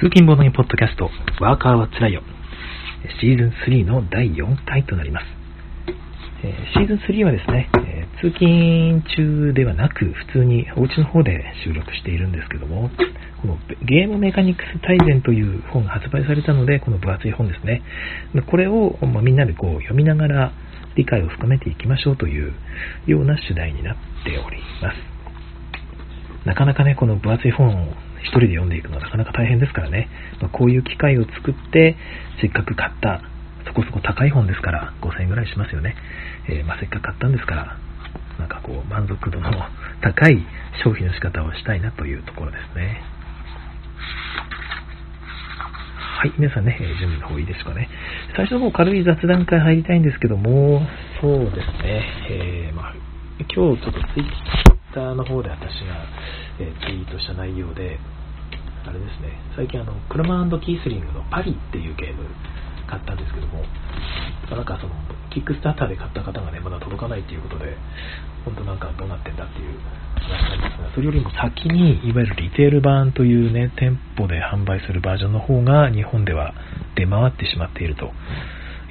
通勤ボードにポッドキャスト、ワーカーはつらいよ。シーズン3の第4回となります。えシーズン3はですね、え通勤中ではなく、普通にお家の方で収録しているんですけども、このゲームメカニクス大全という本が発売されたので、この分厚い本ですね。これを、まみんなでこう読みながら理解を深めていきましょうというような主題になっております。なかなかね、この分厚い本を一人で読んでいくのはなかなか大変ですからね、まあこういう機会を作って、せっかく買った、そこそこ高い本ですから、5000円ぐらいしますよね。えーまあ、せっかく買ったんですから、なんかこう、満足度の 高い消費の仕方をしたいなというところですね。はい、皆さんね、え準備の方いいですかね。最初の方軽い雑談会入りたいんですけども、そうですね、えーまあ、今日ちょっとツイッターの方で私が、えーツイートした内容で、あれですね、最近あの、クルマキースリングのパリっていうゲーム買ったんですけども、なんかその、キックスターターで買った方がね、まだ届かないっていうことで、本当なんかどうなってんだっていう話なんですが、それよりも先に、いわゆるリテール版というね、店舗で販売するバージョンの方が日本では出回ってしまっていると。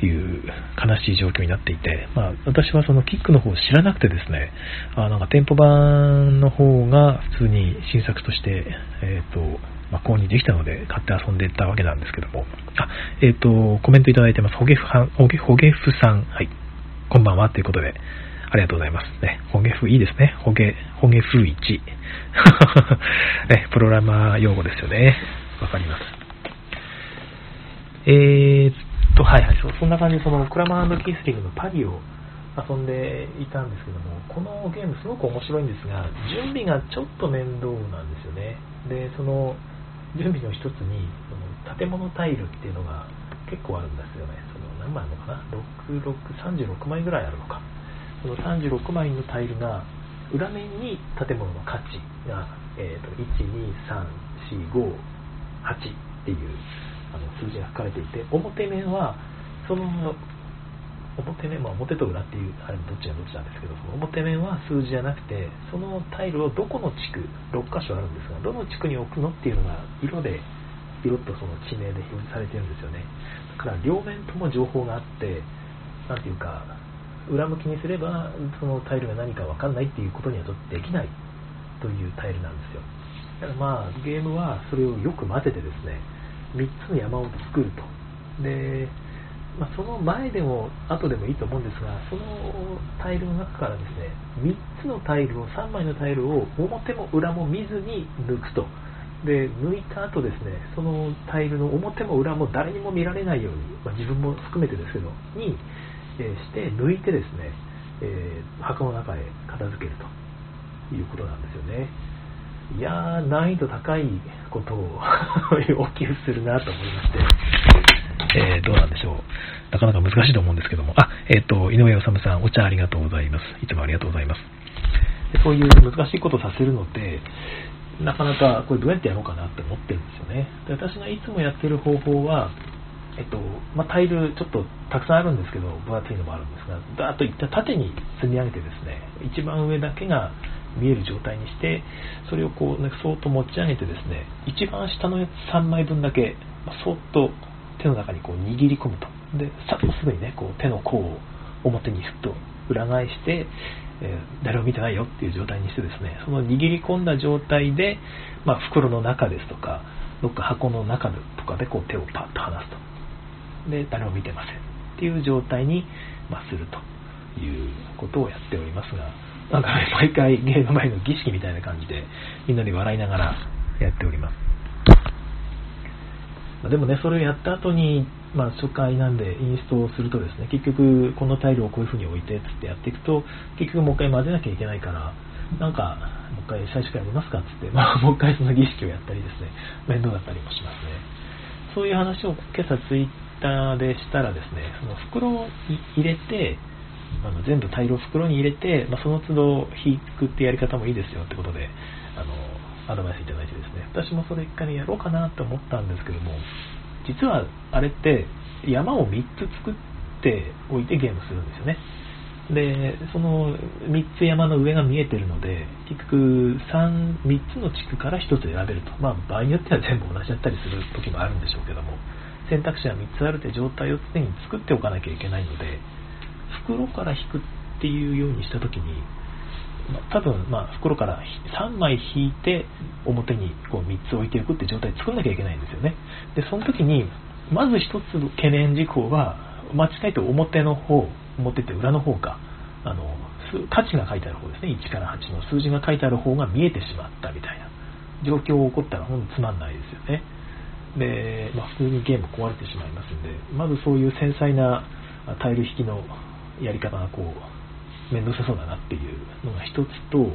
いう悲しい状況になっていて、まあ、私はそのキックの方を知らなくてですね、あなんか店舗版の方が普通に新作として、えっ、と、まあ、購入できたので買って遊んでたわけなんですけども、あ、えっ、と、コメントいただいてます。ほげふはん、ほげ、ほげふさん、はい、こんばんはということで、ありがとうございます。ね、ほげふいいですね。ほげ、ほげふ1。ね、プログラマー用語ですよね。わかります。えーと、はいはい、そんな感じで、その、クラマーキースリングのパリを遊んでいたんですけども、このゲームすごく面白いんですが、準備がちょっと面倒なんですよね。で、その、準備の一つに、その建物タイルっていうのが結構あるんですよね。その、何枚あるのかな ?6、6、36枚ぐらいあるのか。その36枚のタイルが、裏面に建物の価値が、えーと、1、2、3、4、5、8っていうあの数字が書かれていて、表面は、その、表面、まあ、表と裏っていう、あれどっちがどっちなんですけど、その表面は数字じゃなくて、そのタイルをどこの地区、6箇所あるんですが、どの地区に置くのっていうのが、色で、色とその地名で表示されてるんですよね。だから、両面とも情報があって、なんていうか、裏向きにすれば、そのタイルが何か分かんないっていうことにはちょっとできないというタイルなんですよ。だからまあ、ゲームはそれをよく混ぜてですね、3つの山を作ると。で、まあ、その前でも後でもいいと思うんですが、そのタイルの中からですね、3つのタイルを、3枚のタイルを表も裏も見ずに抜くと。で、抜いた後ですね、そのタイルの表も裏も誰にも見られないように、まあ、自分も含めてですけど、に、えーして抜いてですね、えー箱の中へ片付けるということなんですよね。いやー、難易度高いことを 要求するなと思いまして、えーどうなんでしょう。なかなか難しいと思うんですけども、あ、えっ、と、井上治さん、お茶ありがとうございます。いつもありがとうございます。そういう難しいことをさせるのって、なかなかこれどうやってやろうかなって思ってるんですよね。で私がいつもやってる方法は、えっとまあ、タイルちょっとたくさんあるんですけど分厚いのもあるんですがだーっといった縦に積み上げてですね一番上だけが見える状態にしてそれをこう、ね、そーっと持ち上げてですね一番下の3枚分だけ、まあ、そっと手の中にこう握り込むと。でさっとすぐにねこう手の甲を表にすっと裏返して、えー誰も見てないよっていう状態にしてですねその握り込んだ状態で、まあ、袋の中ですとかどっか箱の中とかでこう手をパッと離すと。で誰も見てませんっていう状態に、まあ、するということをやっておりますがなんか毎回ゲーム前の儀式みたいな感じでみんなで笑いながらやっておりますまあでもね、それをやった後に、まあ、初回なんでインストをするとですね、結局、このタイルをこういう風に置いてつってやっていくと、結局もう一回混ぜなきゃいけないから、なんか、もう一回最初からやりますかっつって、まあ、もう一回その儀式をやったりですね、面倒だったりもしますね。そういう話を今朝ツイッターでしたらですね、その袋に入れて、あの全部タイルを袋に入れて、まあ、その都度引くってやり方もいいですよってことで、あの、アドバイスいただいてですね、私もそれ一回やろうかなと思ったんですけども、実はあれって山を3つ作っておいてゲームするんですよね。で、その3つ山の上が見えてるので、結局 3, 3つの地区から1つ選べると。まあ場合によっては全部同じだったりする時もあるんでしょうけども、選択肢は3つあるって状態を常に作っておかなきゃいけないので、袋から引くっていうようにした時に、多分、まあ、袋から3枚引いて表にこう3つ置いておくって状態作らなきゃいけないんですよね。で、その時に、まず1つ懸念事項は、間違えて表の方、表って裏の方か、あの、価値が書いてある方ですね、1から8の数字が書いてある方が見えてしまったみたいな状況が起こったら本当つまんないですよね。で、まあ、普通にゲーム壊れてしまいますんで、まずそういう繊細なタイル引きのやり方がこう、面倒くさそうだなっていうのが一つと、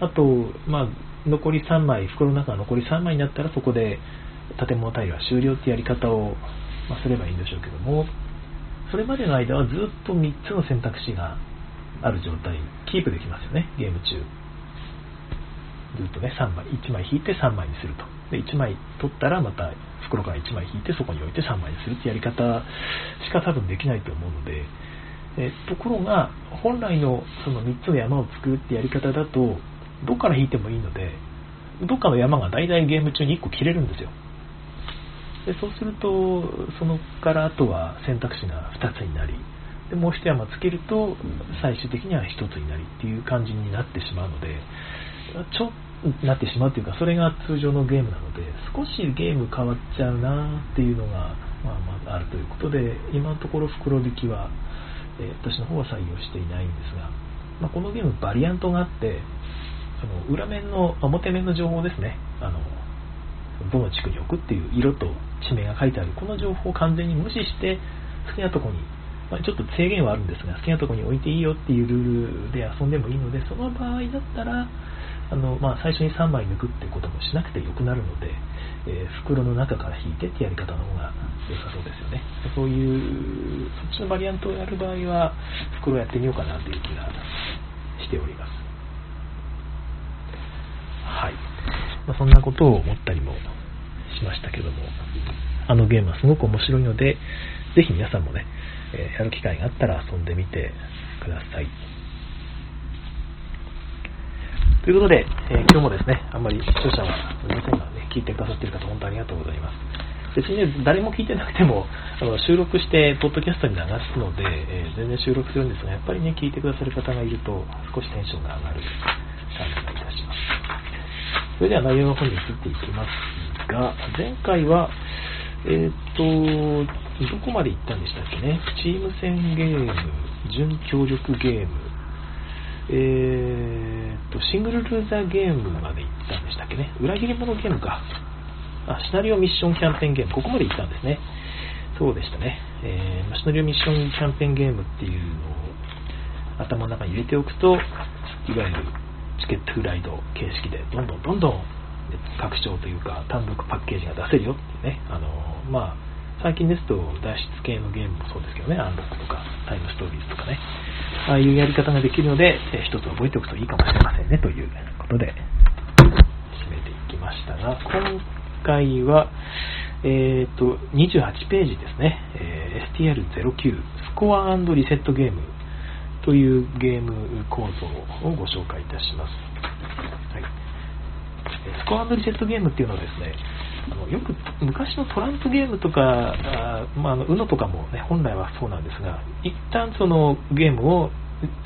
あと、まあ、残り3枚、袋の中が残り3枚になったらそこで建物タイルは終了ってやり方を、まあ、すればいいんでしょうけども、それまでの間はずっと3つの選択肢がある状態、キープできますよね、ゲーム中。ずっとね、3枚、1枚引いて3枚にすると。で、1枚取ったらまた袋から1枚引いてそこに置いて3枚にするってやり方しか多分できないと思うので、えところが、本来のその3つの山を作るってやり方だと、どっから引いてもいいので、どっかの山が大体ゲーム中に1個切れるんですよ。でそうすると、そのからあとは選択肢が2つになり、でもう1山つけると、最終的には1つになりっていう感じになってしまうので、ちょっなってしまうというか、それが通常のゲームなので、少しゲーム変わっちゃうなっていうのが、まあ、まああるということで、今のところ袋引きは、えー、私の方は採用していないんですが、まあ、このゲームバリアントがあって、その裏面の、表面の情報ですね、あのどの地区に置くっていう色と地名が書いてある。この情報を完全に無視して好きなとこに、まあ、ちょっと制限はあるんですが好きなとこに置いていいよっていうルールで遊んでもいいのでその場合だったらあの、まあ、最初に3枚抜くってこともしなくてよくなるので、えー、袋の中から引いてってやり方の方が良さそうですよね。そういうそっちのバリアントをやる場合は袋やってみようかなという気がしております。はい、まあ、そんなことを思ったりもしましたけども、あのゲームはすごく面白いので、ぜひ皆さんもね、えー、やる機会があったら遊んでみてください。ということで、えー、今日もですね、あんまり視聴者は皆さんがね、聞いてくださっている方、本当にありがとうございます。別にね、誰も聞いてなくても、あの収録して、ポッドキャストに流すので、えー、全然収録するんですが、やっぱりね、聞いてくださる方がいると、少しテンションが上がる感じがいたします。それでは内容の方に移っていきますが、前回は、えっ、と、どこまで行ったんでしたっけね？チーム戦ゲーム、準協力ゲーム、えっ、と、シングルルーザーゲームまで行ったんでしたっけね？裏切り者ゲームか。あ、シナリオミッションキャンペーンゲーム、ここまで行ったんですね。そうでしたね。えー、シナリオミッションキャンペーンゲームっていうのを頭の中に入れておくと、いわゆるチケットフライド形式でどんどんどんどん拡張というか単独パッケージが出せるよっていうね、あのまあ、最近ですと脱出系のゲームもそうですけどね、アンロックとかタイムストーリーズとかね、ああいうやり方ができるので、え一つ覚えておくといいかもしれませんねということで、締めていきましたが、今回は、えーと、28ページですね、えー、STR09 スコアリセットゲームというゲーム構造をご紹介いたします。はいスコアリセットゲームっていうのはですね、よく昔のトランプゲームとか、あまあ、の UNO とかも、ね、本来はそうなんですが、一旦そのゲームを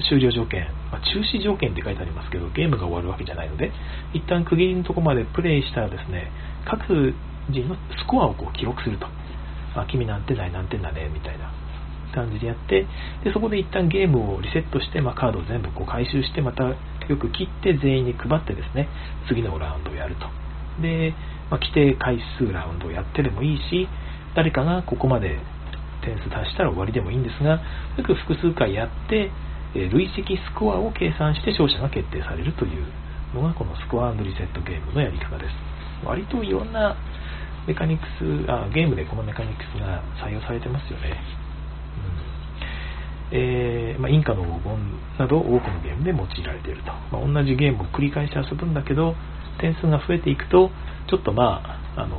終了条件、まあ、中止条件って書いてありますけど、ゲームが終わるわけじゃないので、一旦区切りのとこまでプレイしたらですね、各人のスコアをこう記録すると。あ、君何点だい何点だね、みたいな感じでやって、でそこで一旦ゲームをリセットして、まあ、カードを全部こう回収して、またよく切って全員に配ってですね、次のラウンドをやると。で、まあ、規定回数ラウンドをやってでもいいし、誰かがここまで点数足したら終わりでもいいんですが、よく複数回やって、え累積スコアを計算して勝者が決定されるというのがこのスコアリセットゲームのやり方です。割といろんなメカニクスあ、ゲームでこのメカニクスが採用されてますよね。えー、まあ、インカの黄金など多くのゲームで用いられていると、まあ、同じゲームを繰り返し遊ぶんだけど点数が増えていくとちょっとまああの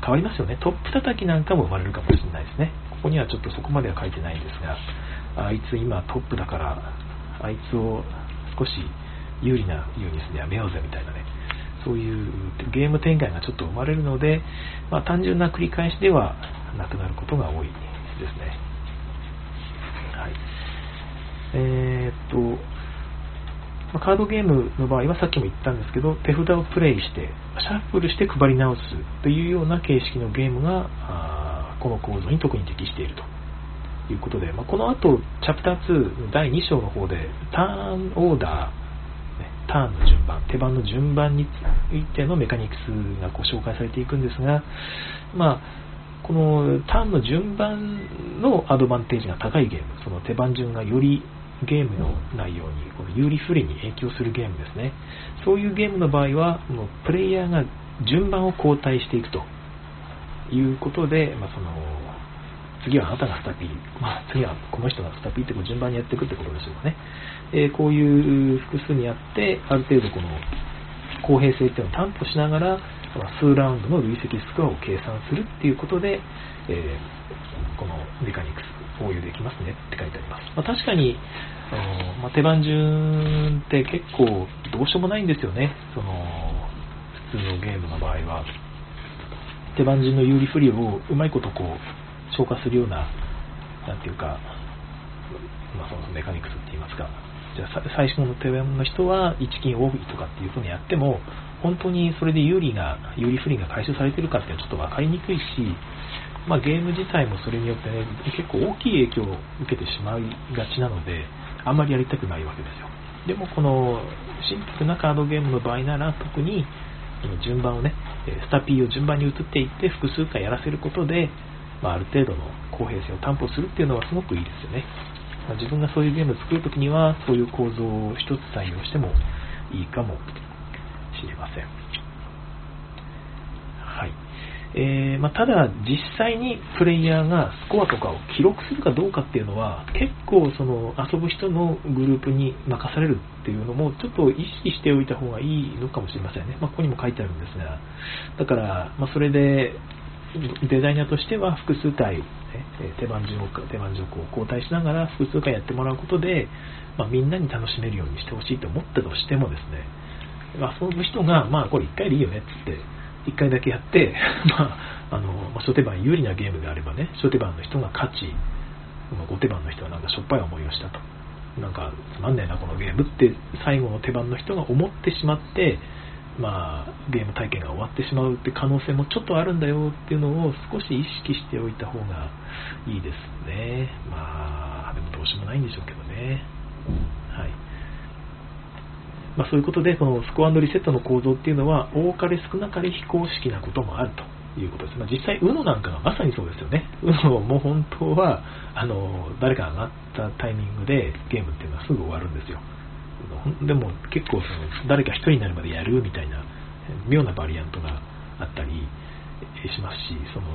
変わりますよねトップ叩きなんかも生まれるかもしれないですねここにはちょっとそこまでは書いてないんですがあいつ今トップだからあいつを少し有利なようにするやめようぜみたいなねそういうゲーム展開がちょっと生まれるので、まあ、単純な繰り返しではなくなることが多いですね。はい。えー、っと、まカードゲームの場合はさっきも言ったんですけど、手札をプレイして、シャッフルして配り直すというような形式のゲームが、この構造に特に適しているということで、まあ、この後、チャプター2の第2章の方で、ターンオーダー、ターンの順番、手番の順番についてのメカニクスがこう紹介されていくんですが、まあ、このターンの順番のアドバンテージが高いゲーム、その手番順がよりゲームの内容にこの有利不利に影響するゲームですね。そういうゲームの場合は、もうプレイヤーが順番を交代していくということで、まあ、その次はあなたがスタピー、まあ、次はこの人がスタピーってこう順番にやっていくってことでしょうかね。えー、こういう複数にやって、ある程度この公平性っていうのを担保しながら、数ラウンドの累積スコアを計算するっていうことで、えー、このメカニクス応用できますねって書いてあります。まあ、確かに、まあ、手番順って結構どうしようもないんですよね。その普通のゲームの場合は。手番順の有利不利をうまいことこう消化するような、なんていうか、まあ、そのメカニクスって言いますか、じゃあ最初の手番の人は1金多いとかっていうふうにやっても、本当にそれで有利が、有利不利が回収されてるかっていうのはちょっと分かりにくいし、まあ、ゲーム自体もそれによってね、結構大きい影響を受けてしまいがちなので、あんまりやりたくないわけですよ。でもこのシンプルなカードゲームの場合なら特に順番をね、スタピーを順番に移っていって複数回やらせることで、まあ、ある程度の公平性を担保するっていうのはすごくいいですよね。まあ、自分がそういうゲームを作るときには、そういう構造を一つ採用してもいいかもしれません。はい。えー、まあ、ただ、実際にプレイヤーがスコアとかを記録するかどうかっていうのは、結構その遊ぶ人のグループに任されるっていうのも、ちょっと意識しておいた方がいいのかもしれませんね。まあ、ここにも書いてあるんですが、だから、まあ、それで、デザイナーとしては複数回、ね、手番順を手番順を交代しながら複数回やってもらうことで、ま、みんなに楽しめるようにしてほしいと思ったとしてもですね、まあ、その人が、まあ、これ1回でいいよねっつって、1回だけやって、まあ、あの、まあ、初手番有利なゲームであればね、初手番の人が勝ち、後手番の人はなんかしょっぱい思いをしたと。なんか、つまんねえな、このゲームって最後の手番の人が思ってしまって、まあ、ゲーム体験が終わってしまうって可能性もちょっとあるんだよっていうのを少し意識しておいた方がいいですね。まあ、でもどうしようもないんでしょうけどね。まあ、そういうことで、このスコアリセットの構造っていうのは、多かれ少なかれ非公式なこともあるということです。まあ、実際、UNO なんかがまさにそうですよね。UNO も本当は、あの、誰かが上がったタイミングでゲームっていうのはすぐ終わるんですよ。でも結構その誰か1人になるまでやるみたいな妙なバリアントがあったりしますしその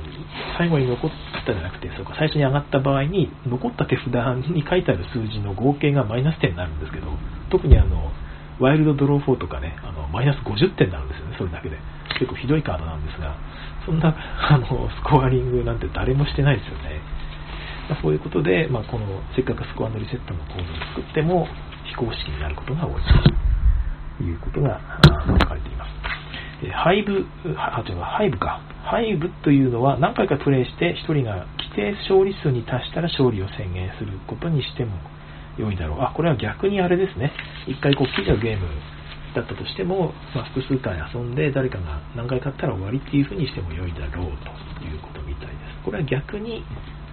最後に残ったじゃなくてそうか最初に上がった場合に残った手札に書いてある数字の合計がマイナス点になるんですけど特にあのワイルドドロー4とかねあのマイナス50点になるんですよねそれだけで結構ひどいカードなんですがそんな あのスコアリングなんて誰もしてないですよねまそういうことで、まあ、このせっかくスコアのリセットのコードを作っても非公式になることが多いということが書かれています。ハイブ、あ、違う、ハイブか。ハイブというのは何回かプレイして1人が規定勝利数に達したら勝利を宣言することにしても良いだろう。あ、これは逆にあれですね。一回こうきりのゲームだったとしても、まあ、複数回遊んで誰かが何回勝ったら終わりっていう風にしても良いだろうということみたいです。これは逆に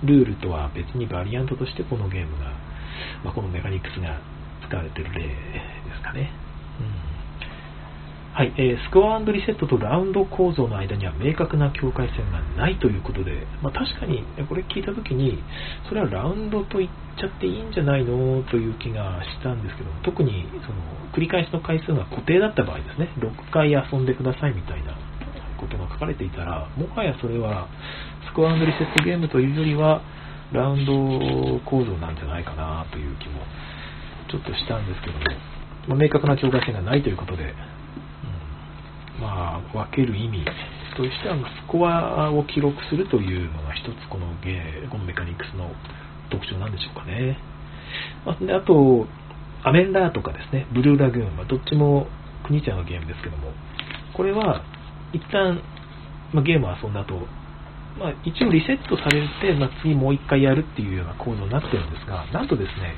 ルールとは別にバリアントとしてこのゲームが、まあ、このメカニクスが使われてる例ですかね。はい、えー、スコアリセットとラウンド構造の間には明確な境界線がないということで、まあ、確かにこれ聞いたときに、それはラウンドと言っちゃっていいんじゃないの？という気がしたんですけど、特にその繰り返しの回数が固定だった場合ですね、6回遊んでくださいみたいなことが書かれていたら、もはやそれはスコアリセットゲームというよりは、ラウンド構造なんじゃないかなという気もちょっとしたんですけども、まあ、明確な境界線がないということで、まあ、分ける意味としては、スコアを記録するというのが一つこのゲー、このメカニクスの特徴なんでしょうかね。まあ、であと、アメンダーとかですね、ブルーラグーン、まあ、どっちも国茶のゲームですけども、これは一旦、まあ、ゲームを遊んだ後、まあ、一応リセットされて、まあ、次もう一回やるっていうような構造になってるんですが、なんとですね、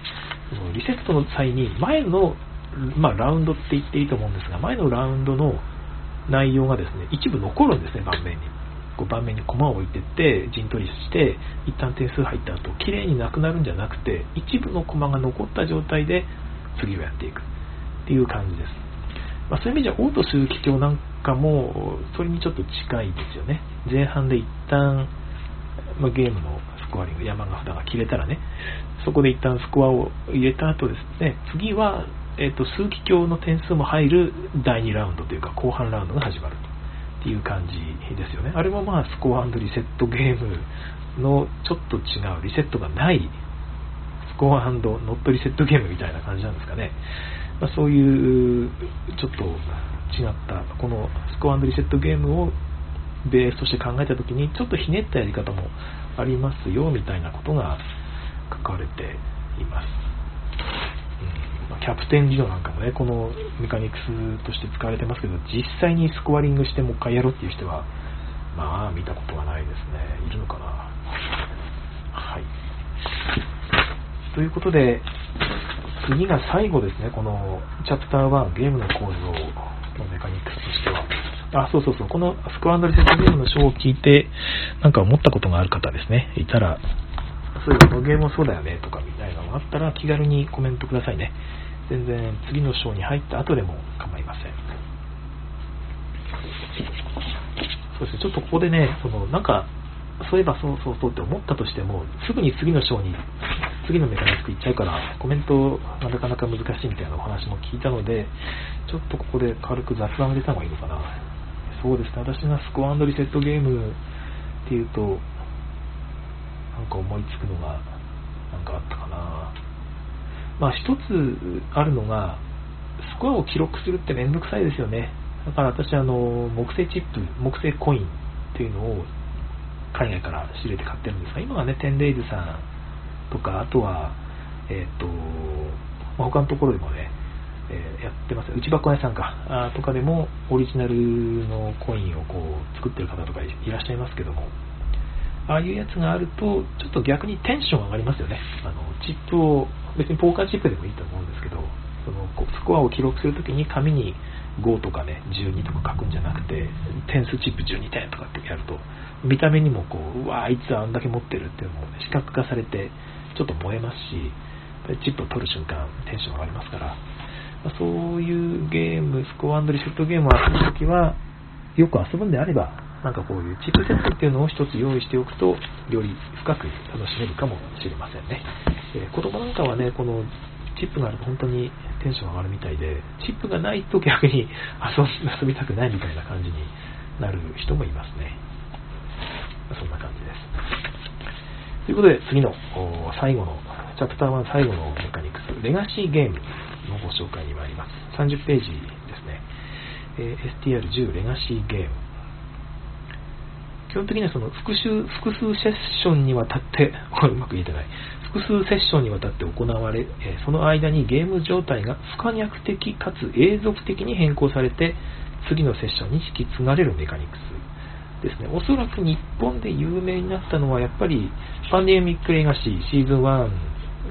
リセットの際に前の、まあ、ラウンドって言っていいと思うんですが、前のラウンドの内容がですね、一部残るんですね、盤面に。こう盤面に駒を置いてって、陣取りして、一旦点数入った後、綺麗になくなるんじゃなくて、一部の駒が残った状態で次をやっていくっていう感じです。まあ、そういう意味じゃ、オート数奇境なんかも、それにちょっと近いですよね。前半で一旦、まあ、ゲームのスコアリング、山が札が切れたらね、そこで一旦スコアを入れた後ですね、次はえーと、数奇鏡の点数も入る第2ラウンドというか後半ラウンドが始まるという感じですよね。あれもまあスコアリセットゲームのちょっと違うリセットがないスコアノットリセットゲームみたいな感じなんですかね。まあ、そういうちょっと違ったこのスコアリセットゲームをベースとして考えた時にちょっとひねったやり方もありますよみたいなことが書かれています。キャプテン理論なんかもね、このメカニクスとして使われてますけど、実際にスコアリングしてもう一回やろうっていう人は、まあ、見たことがないですね。いるのかな。はい。ということで、次が最後ですね、このチャプター1、ゲームの構造のメカニクスとしては。あ、そうそうそう、このスコアリセットゲームの章を聞いて、なんか思ったことがある方ですね、いたら、そういうこのゲームもそうだよねとかみたいなのがあったら気軽にコメントくださいね。全然次の章に入った後でも構いません。そうですね、ちょっとここでね、そのなんか、そういえばそうそうそうって思ったとしても、すぐに次の章に、次のメカニクスいっちゃうから、コメントがなかなか難しいみたいなお話も聞いたので、ちょっとここで軽く雑談を入れた方がいいのかな。そうですね、私がスコアリセットゲームっていうと、なんか思いつくのが、なんかあったかな。まあ、一つあるのが、スコアを記録するってめんどくさいですよね。だから私、あの、木製チップ、木製コインっていうのを海外から仕入れて買ってるんですが、今はね、テンレイズさんとか、あとは、えっ、ー、と、まあ、他のところでもね、えー、やってます。内箱屋さんか、あとかでもオリジナルのコインをこう作ってる方とかいらっしゃいますけども、ああいうやつがあると、ちょっと逆にテンション上がりますよね。あの、チップを、別にポーカーチップでもいいと思うんですけど、そのスコアを記録するときに紙に5とかね、12とか書くんじゃなくて、点数チップ12点とかってやると、見た目にもこう、うわあいつはあんだけ持ってるっていうのも、視覚化されて、ちょっと燃えますし、チップを取る瞬間、テンション上がりますから、まそういうゲーム、スコアリセットゲームを遊ぶときは、よく遊ぶんであれば、なんかこういうチップセットっていうのを一つ用意しておくと、より深く楽しめるかもしれませんね。えー、子供なんかはね、このチップがあると本当にテンション上がるみたいで、チップがないと逆に遊びたくないみたいな感じになる人もいますね。そんな感じです。ということで、次の最後の、チャプター1最後のメカニクス、レガシーゲームのご紹介に参ります。30ページですね。えー、STR10 レガシーゲーム。基本的にはその複数複数セッションにわたって、うまく言えてない、複数セッションにわたって行われ、その間にゲーム状態が不可逆的かつ永続的に変更されて、次のセッションに引き継がれるメカニクスですね。おそらく日本で有名になったのは、やっぱりパンデミックレガシーシーズン1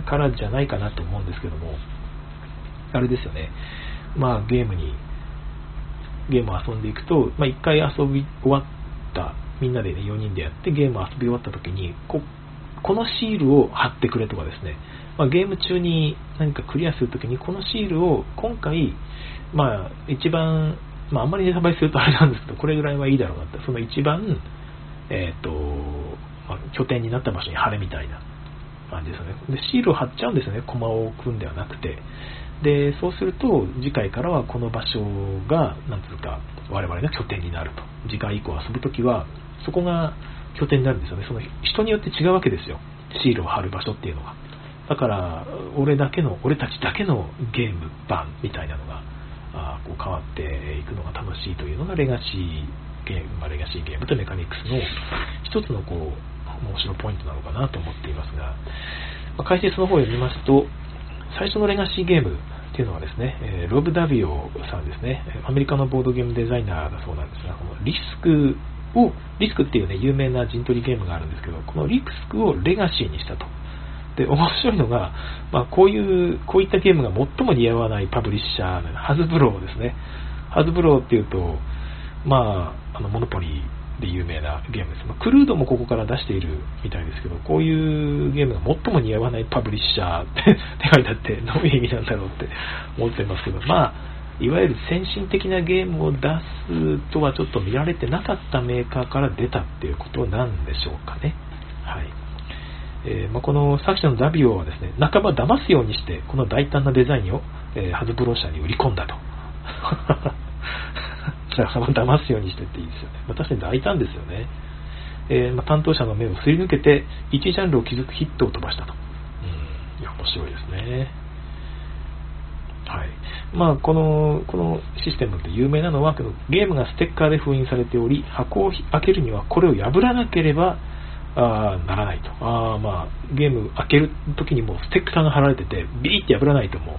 からじゃないかなと思うんですけども、あれですよね。まあゲームに、ゲームを遊んでいくと、まあ一回遊び終わったみんなで、ね、4人でやってゲームを遊び終わった時にここのシールを貼ってくれとかですね、まあ、ゲーム中に何かクリアするときにこのシールを今回、まあ、一番、まあ、あんまりネタバレするとあれなんですけどこれぐらいはいいだろうなって。その一番、えーとまあ、拠点になった場所に貼れみたいな。感じですよね。でシールを貼っちゃうんですよね。コマを置くんではなくて。でそうすると次回からはこの場所が何ていうか我々の拠点になると。次回以降遊ぶときはそこが拠点なんですよね。その人によって違うわけですよ。シールを貼る場所っていうのは。だから、俺だけの、俺たちだけのゲーム版みたいなのが、あこう変わっていくのが楽しいというのがレガシーゲーム、まあ、レガシーゲームとメカニクスの一つのこう、面白いポイントなのかなと思っていますが、まあ、解説の方を読みますと、最初のレガシーゲームっていうのはですね、え、ロブ・ダビオさんですね、アメリカのボードゲームデザイナーだそうなんですが、このリスクを、リスクっていうね、有名な陣取りゲームがあるんですけど、このリスクをレガシーにしたと。で、面白いのが、まあ、こういう、こういったゲームが最も似合わないパブリッシャーの、ハズブローですね。ハズブローっていうと、まあ、あの、モノポリーで有名なゲームです。まあ、クルードもここから出しているみたいですけど、こういうゲームが最も似合わないパブリッシャーって 手書いてあって、どういう意味なんだろうって思ってますけど、まあ、いわゆる先進的なゲームを出すとはちょっと見られてなかったメーカーから出たっていうことなんでしょうかね。はい。えー、まあ、この作者のザビオはですね、半ば騙すようにして、この大胆なデザインを、えー、ハズブロー社に売り込んだと。半ば騙すようにしてっていいですよね。まあ、確かに大胆ですよね。えー、まあ、担当者の目をすり抜けて、1ジャンルを築くヒットを飛ばしたと。うん、いや、面白いですね。はい。まあ、この、このシステムって有名なのはけど、ゲームがステッカーで封印されており、箱を開けるにはこれを破らなければ、あならないと。あまあ、ゲーム開ける時にもステッカーが貼られてて、ビリって破らないともう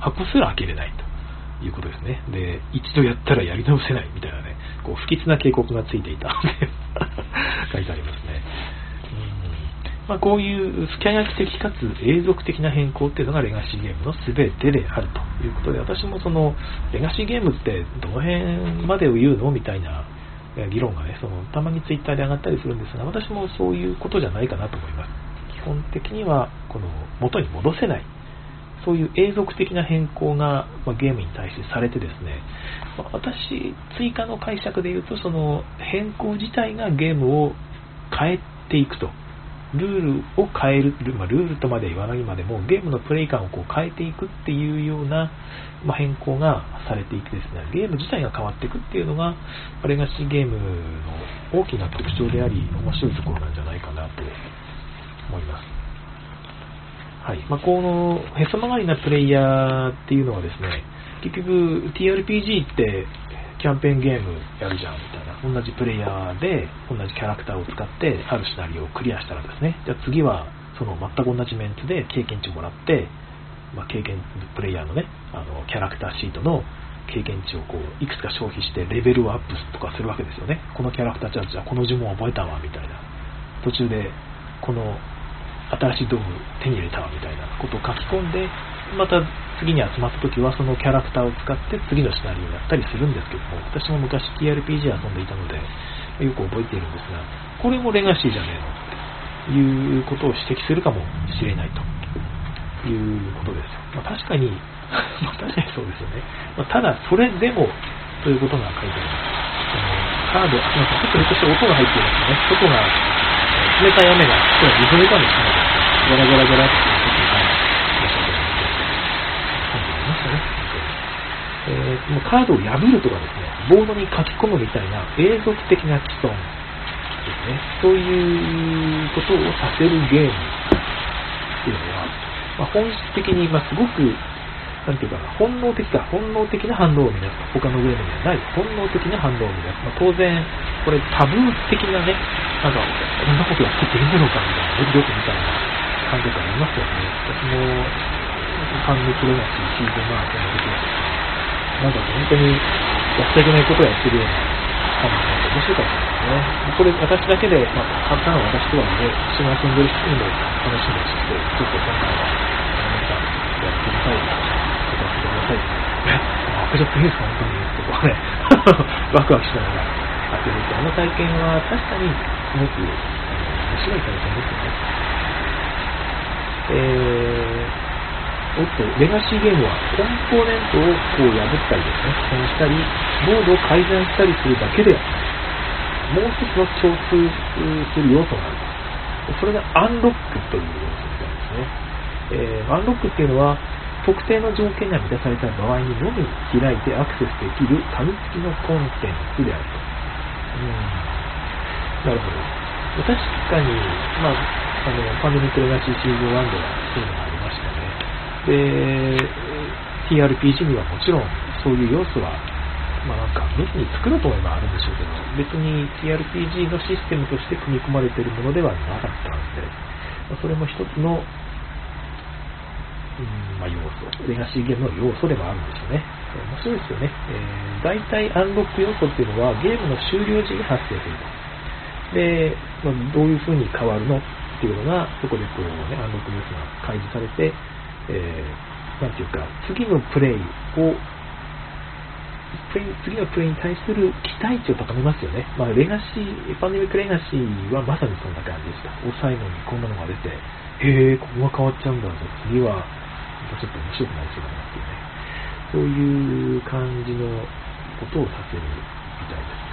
箱すら開けれないということですね。で、一度やったらやり直せないみたいなね、こう不吉な警告がついていた 書いてあります。まあ、こういうスキャン焼き的かつ永続的な変更っていうのがレガシーゲームの全てであるということで、私もそのレガシーゲームってどの辺までを言うのみたいな議論がね、そのたまにツイッターで上がったりするんですが、私もそういうことじゃないかなと思います。基本的には、この元に戻せない、そういう永続的な変更が、まゲームに対してされてですね、ま私、追加の解釈で言うと、その変更自体がゲームを変えていくと。ルールを変える、まあ、ルールとまで言わないまでも、ゲームのプレイ感をこう変えていくっていうような、まあ、変更がされていくですね、ゲーム自体が変わっていくっていうのが、レガシーゲームの大きな特徴であり、面白いところなんじゃないかなと思います。はい。まあ、この、へそ曲がりなプレイヤーっていうのはですね、結局 TRPG ってキャンペーンゲームやるじゃんみたいな。同じプレイヤーで、同じキャラクターを使って、あるシナリオをクリアしたらですね、じゃあ次は、その全く同じメンツで経験値もらって、まあ、経験、プレイヤーのね、あの、キャラクターシートの経験値をこう、いくつか消費してレベルをアップとかするわけですよね。このキャラクターじゃあ、じゃあこの呪文覚えたわ、みたいな。途中で、この新しい道具手に入れたわ、みたいなことを書き込んで、また次に集まった時はそのキャラクターを使って次のシナリオをやったりするんですけども、私も昔 TRPG 遊んでいたので、よく覚えているんですが、これもレガシーじゃねえのっていうことを指摘するかもしれないということです。まあ、確かに、ま、確かにそうですよね。まあ、ただ、それでもということが書いてあります。カード、ません、ちょっとひょっとして音が入っていますね。外が、冷たい雨が、今日は水れかもしれないです。ガラガラガラってえー、もうカードを破るとかですね、ボードに書き込むみたいな永続的な既存ですね、そういうことをさせるゲームっていうのは、まあ、本質的に、まあ、すごく、なんていうかな、本能的か、本能的な反応を生み出す。他のゲームにはない本能的な反応を生み出す。まあ、当然、これタブー的なね、なんか、こんなことやってていいのかみたいな、ドキドキみたいな感覚ありますよね。私も、ファン抜きれなし、シーズンマークの時は、なんか本当にやっちゃいけないことをやってるような感じが面白かったですね。これ私だけで、まあ、簡単な私とはね、一緒に遊んでる人にも楽しみにして、ちょっと今回は、皆さんやってみたい、とかしてください。え、赤ちゃっていいですか本当にってこうね、ワクワクしながらやってみて、あの体験は確か？にすごく面白い体験ですよね。えーおっと、レガシーゲームはコンポーネントをこう破ったりですね、破損したり、モードを改善したりするだけではもう一つの共通する要素があると。それがアンロックという要素みたいですね。えー、アンロックっていうのは、特定の条件が満たされた場合にのみ開いてアクセスできる紙付きのコンテンツであると。うん。なるほど。確かに、まあ、あの、パンデミックレガシーシーズン1ではそういうのがあり。で、TRPG にはもちろんそういう要素は、まあなんか別に作ろうと思えばあるんでしょうけど、別に TRPG のシステムとして組み込まれているものではなかったんで、まあ、それも一つの、うんまあ、要素、レガシーゲームの要素でもあるんですよね。面白いですよね。えー、大体アンロック要素っていうのはゲームの終了時に発生すると。で、まあ、どういう風に変わるのっていうのが、そこでこうね、アンロック要素が開示されて、えー、なんていうか、次のプレイを次のプレイに対する期待値を高めますよね。まあ、レガシー、パンデミックレガシーはまさにそんな感じでした。最後にこんなのが出て、へえ、ここが変わっちゃうんだ。じゃ次は、ちょっと面白くなりそうだなっていうね。そういう感じのことをさせるみたいです。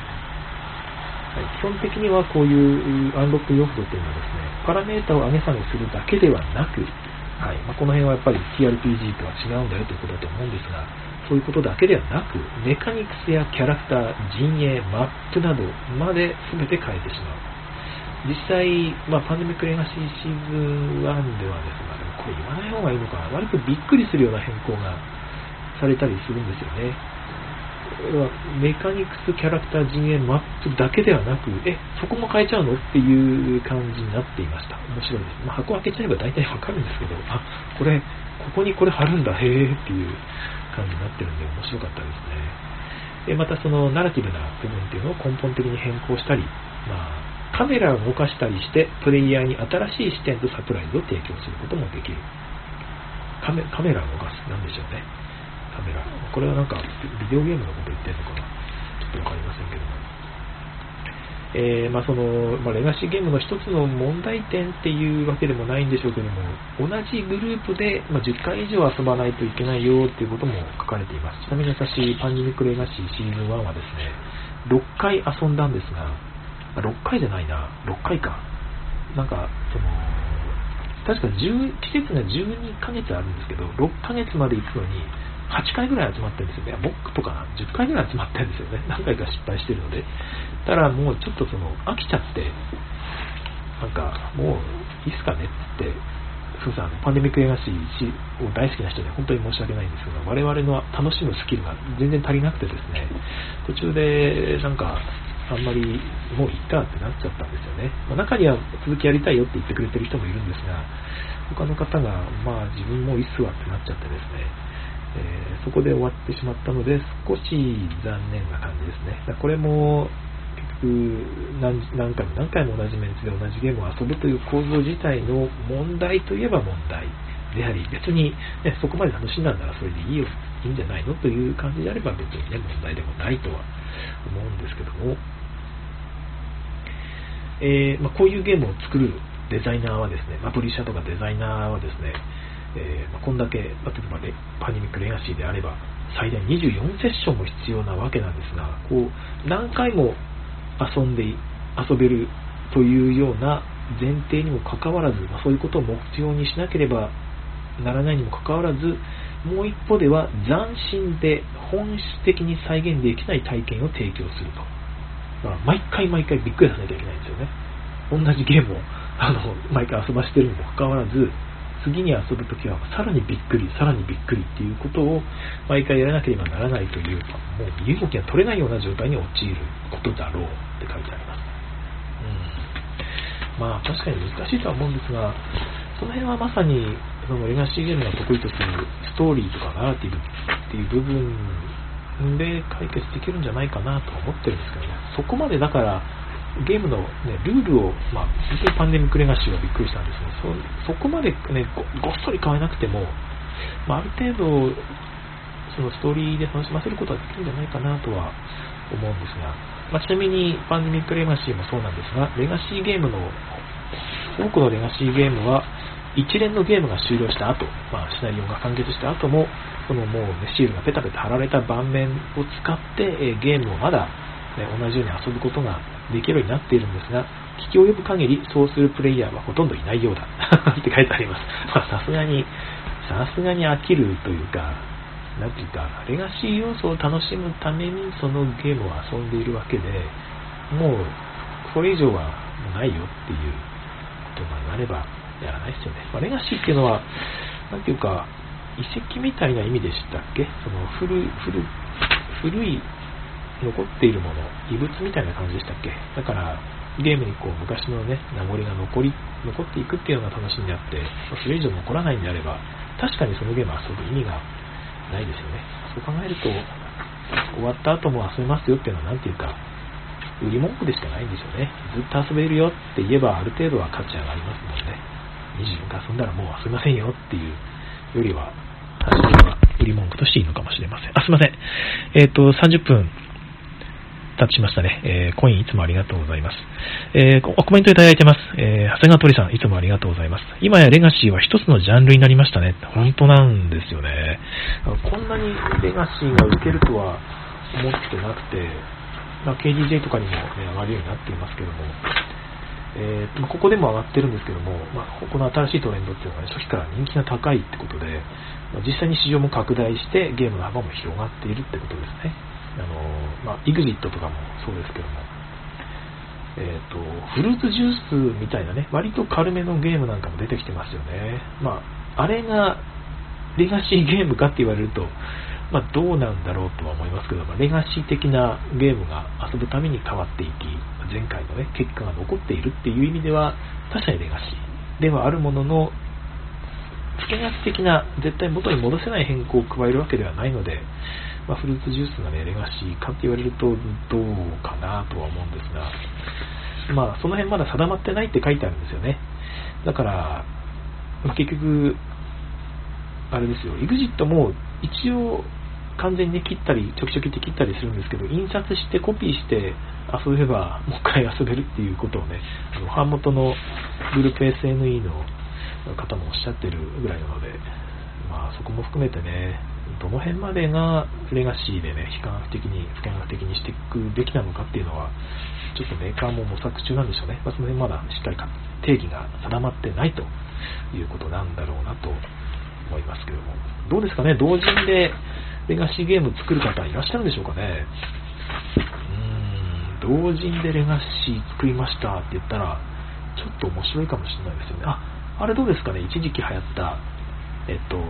はい、基本的にはこういうアンロック要素というのはですね、パラメータを上げ下げするだけではなく、はいまあ、この辺はやっぱり TRPG とは違うんだよということだと思うんですが、そういうことだけではなく、メカニクスやキャラクター、陣営、マップなどまで全て変えてしまう。実際、まあ、パンデミックレガシーシーズン1ではですね、これ言わない方がいいのかな、割とびっくりするような変更がされたりするんですよね。メカニクス、キャラクター、陣営、マップだけではなく、え、そこも変えちゃうの？っていう感じになっていました。面白いです。まあ、箱開けちゃえば大体わかるんですけど、あ、これ、ここにこれ貼るんだ、へーっていう感じになってるんで面白かったですね。でまたそのナラティブな部分っていうのを根本的に変更したり、まあ、カメラを動かしたりして、プレイヤーに新しい視点とサプライズを提供することもできる。カメカメラを動かす。なんでしょうね。カメラ。これはなんか、ビデオゲームのこと言ってるのかな？ちょっとわかりませんけども。えー、まあ、その、まあ、レガシーゲームの一つの問題点っていうわけでもないんでしょうけども、同じグループで、まあ、10回以上遊ばないといけないよっていうことも書かれています。ちなみに私、パンデミックレガシーシーズン1はですね、6回遊んだんですが、6回じゃないな、6回か。なんか、その、確か10季節が12ヶ月あるんですけど、6ヶ月まで行くのに、8回ぐらい集まってるんですよね。僕とか10回ぐらい集まってるんですよね。何回か失敗してるので。たらもうちょっとその、飽きちゃって、なんか、もういいっすかねって、そうさ、パンデミック映画史を大好きな人には本当に申し訳ないんですけど、我々の楽しむスキルが全然足りなくてですね、途中でなんか、あんまりもういっかってなっちゃったんですよね。まあ、中には続きやりたいよって言ってくれてる人もいるんですが、他の方が、まあ自分もいっすわってなっちゃってですね、えー、そこで終わってしまったので、少し残念な感じですね。だこれも、結局何、何回も何回も同じメンツで同じゲームを遊ぶという構造自体の問題といえば問題であり、別に、ね、そこまで楽しんだんならそれでいいよ、いいんじゃないのという感じであれば別にね、問題でもないとは思うんですけども、えー、まあ、こういうゲームを作るデザイナーはですね、まあ、プリシャとかデザイナーはですね、えー、ま、こんだけ、まあ、例えばレパニミックレガシーであれば、最大24セッションも必要なわけなんですが、こう、何回も遊んで、遊べるというような前提にもかかわらず、まあ、そういうことを目標にしなければならないにもかかわらず、もう一方では斬新で本質的に再現できない体験を提供すると。だから毎回毎回びっくりさせなきゃいけないんですよね。同じゲームをあの毎回遊ばしてるにもかかわらず、次に遊ぶときはさらにびっくり、さらにびっくりっていうことを毎回やらなければならないという、もう身動きが取れないような状態に陥ることだろうって書いてあります。うん、まあ確かに難しいとは思うんですが、その辺はまさにそのレガシーゲームが得意とするストーリーとかナラティブっていう部分で解決できるんじゃないかなと思ってるんですけどね。そこまでだからゲームの、ね、ルールを、まあ、本当にパンデミックレガシーはびっくりしたんですね。そそこまで、ね、ごごっそり変えなくても、まあ、ある程度、そのストーリーで楽しませることはできるんじゃないかなとは思うんですが、まあ、ちなみにパンデミックレガシーもそうなんですが、レガシーゲームの、多くのレガシーゲームは、一連のゲームが終了した後、まあ、シナリオが完結した後も、そのもう、ね、シールがペタペタ貼られた盤面を使って、えゲームをまだ、ね、同じように遊ぶことができるようになっているんですが、聞き及ぶ限りそうするプレイヤーはほとんどいないようだ って書いてあります。まさすがに、さすがに飽きるというか、なんていうか、レガシー要素を楽しむためにそのゲームを遊んでいるわけで、もう、それ以上はもうないよっていうことになればやらないですよね。まあ、レガシーっていうのは、なんていうか、遺跡みたいな意味でしたっけ？その古古古い残っているもの、異物みたいな感じでしたっけ？だから、ゲームにこう昔のね、名残が残り、残っていくっていうのが楽しみであって、それ以上残らないんであれば、確かにそのゲーム遊ぶ意味がないですよね。そう考えると、終わった後も遊べますよっていうのは、なんていうか、売り文句でしかないんですよね。ずっと遊べるよって言えば、ある程度は価値上がりますもんね。24回遊んだらもう遊びませんよっていうよりは、初めは売り文句としていいのかもしれません。あ、すいません。えっ、ー、と、30分経ちましたね。えー、コインいつもありがとうございます。えー、コメントいただいてます。えー、長谷川鳥さん、いつもありがとうございます。今やレガシーは一つのジャンルになりましたね。本当なんですよね。こんなにレガシーが受けるとは思ってなくて、まあ、KDJ とかにも、ね、上がるようになっていますけども、えー、ここでも上がってるんですけども、まあ、この新しいトレンドっていうのが、ね、初期から人気が高いってことで、まあ、実際に市場も拡大してゲームの幅も広がっているってことですね。あのまあ、EXIT とかもそうですけども、えーと、フルーツジュースみたいなね、割と軽めのゲームなんかも出てきてますよね。まあ、あれがレガシーゲームかって言われると、まあ、どうなんだろうとは思いますけど、まあ、レガシー的なゲームが遊ぶために変わっていき、前回の、ね、結果が残っているっていう意味では、確かにレガシーではあるものの、不見学的な、絶対元に戻せない変更を加えるわけではないので、まあ、フルーツジュースが、ね、レガシーかって言われると、どうかなとは思うんですが、まあ、その辺まだ定まってないって書いてあるんですよね。だから、まあ、結局、あれですよ、EXIT も一応完全に切ったり、ちょきちょきって切ったりするんですけど、印刷してコピーして遊べば、もう一回遊べるっていうことをね、あの版元のグループ SNE の方もおっしゃってるぐらいなので、まあそこも含めてね、どの辺までがレガシーでね、非科学的に、不見学的にしていくべきなのかっていうのは、ちょっとメーカーも模索中なんでしょうね。まあ、その辺まだしっかり定義が定まってないということなんだろうなと思いますけども。どうですかね、同人でレガシーゲーム作る方いらっしゃるんでしょうかね？うーん、同人でレガシー作りましたって言ったら、ちょっと面白いかもしれないですよね。あ、あれどうですかね、一時期流行った、えっと、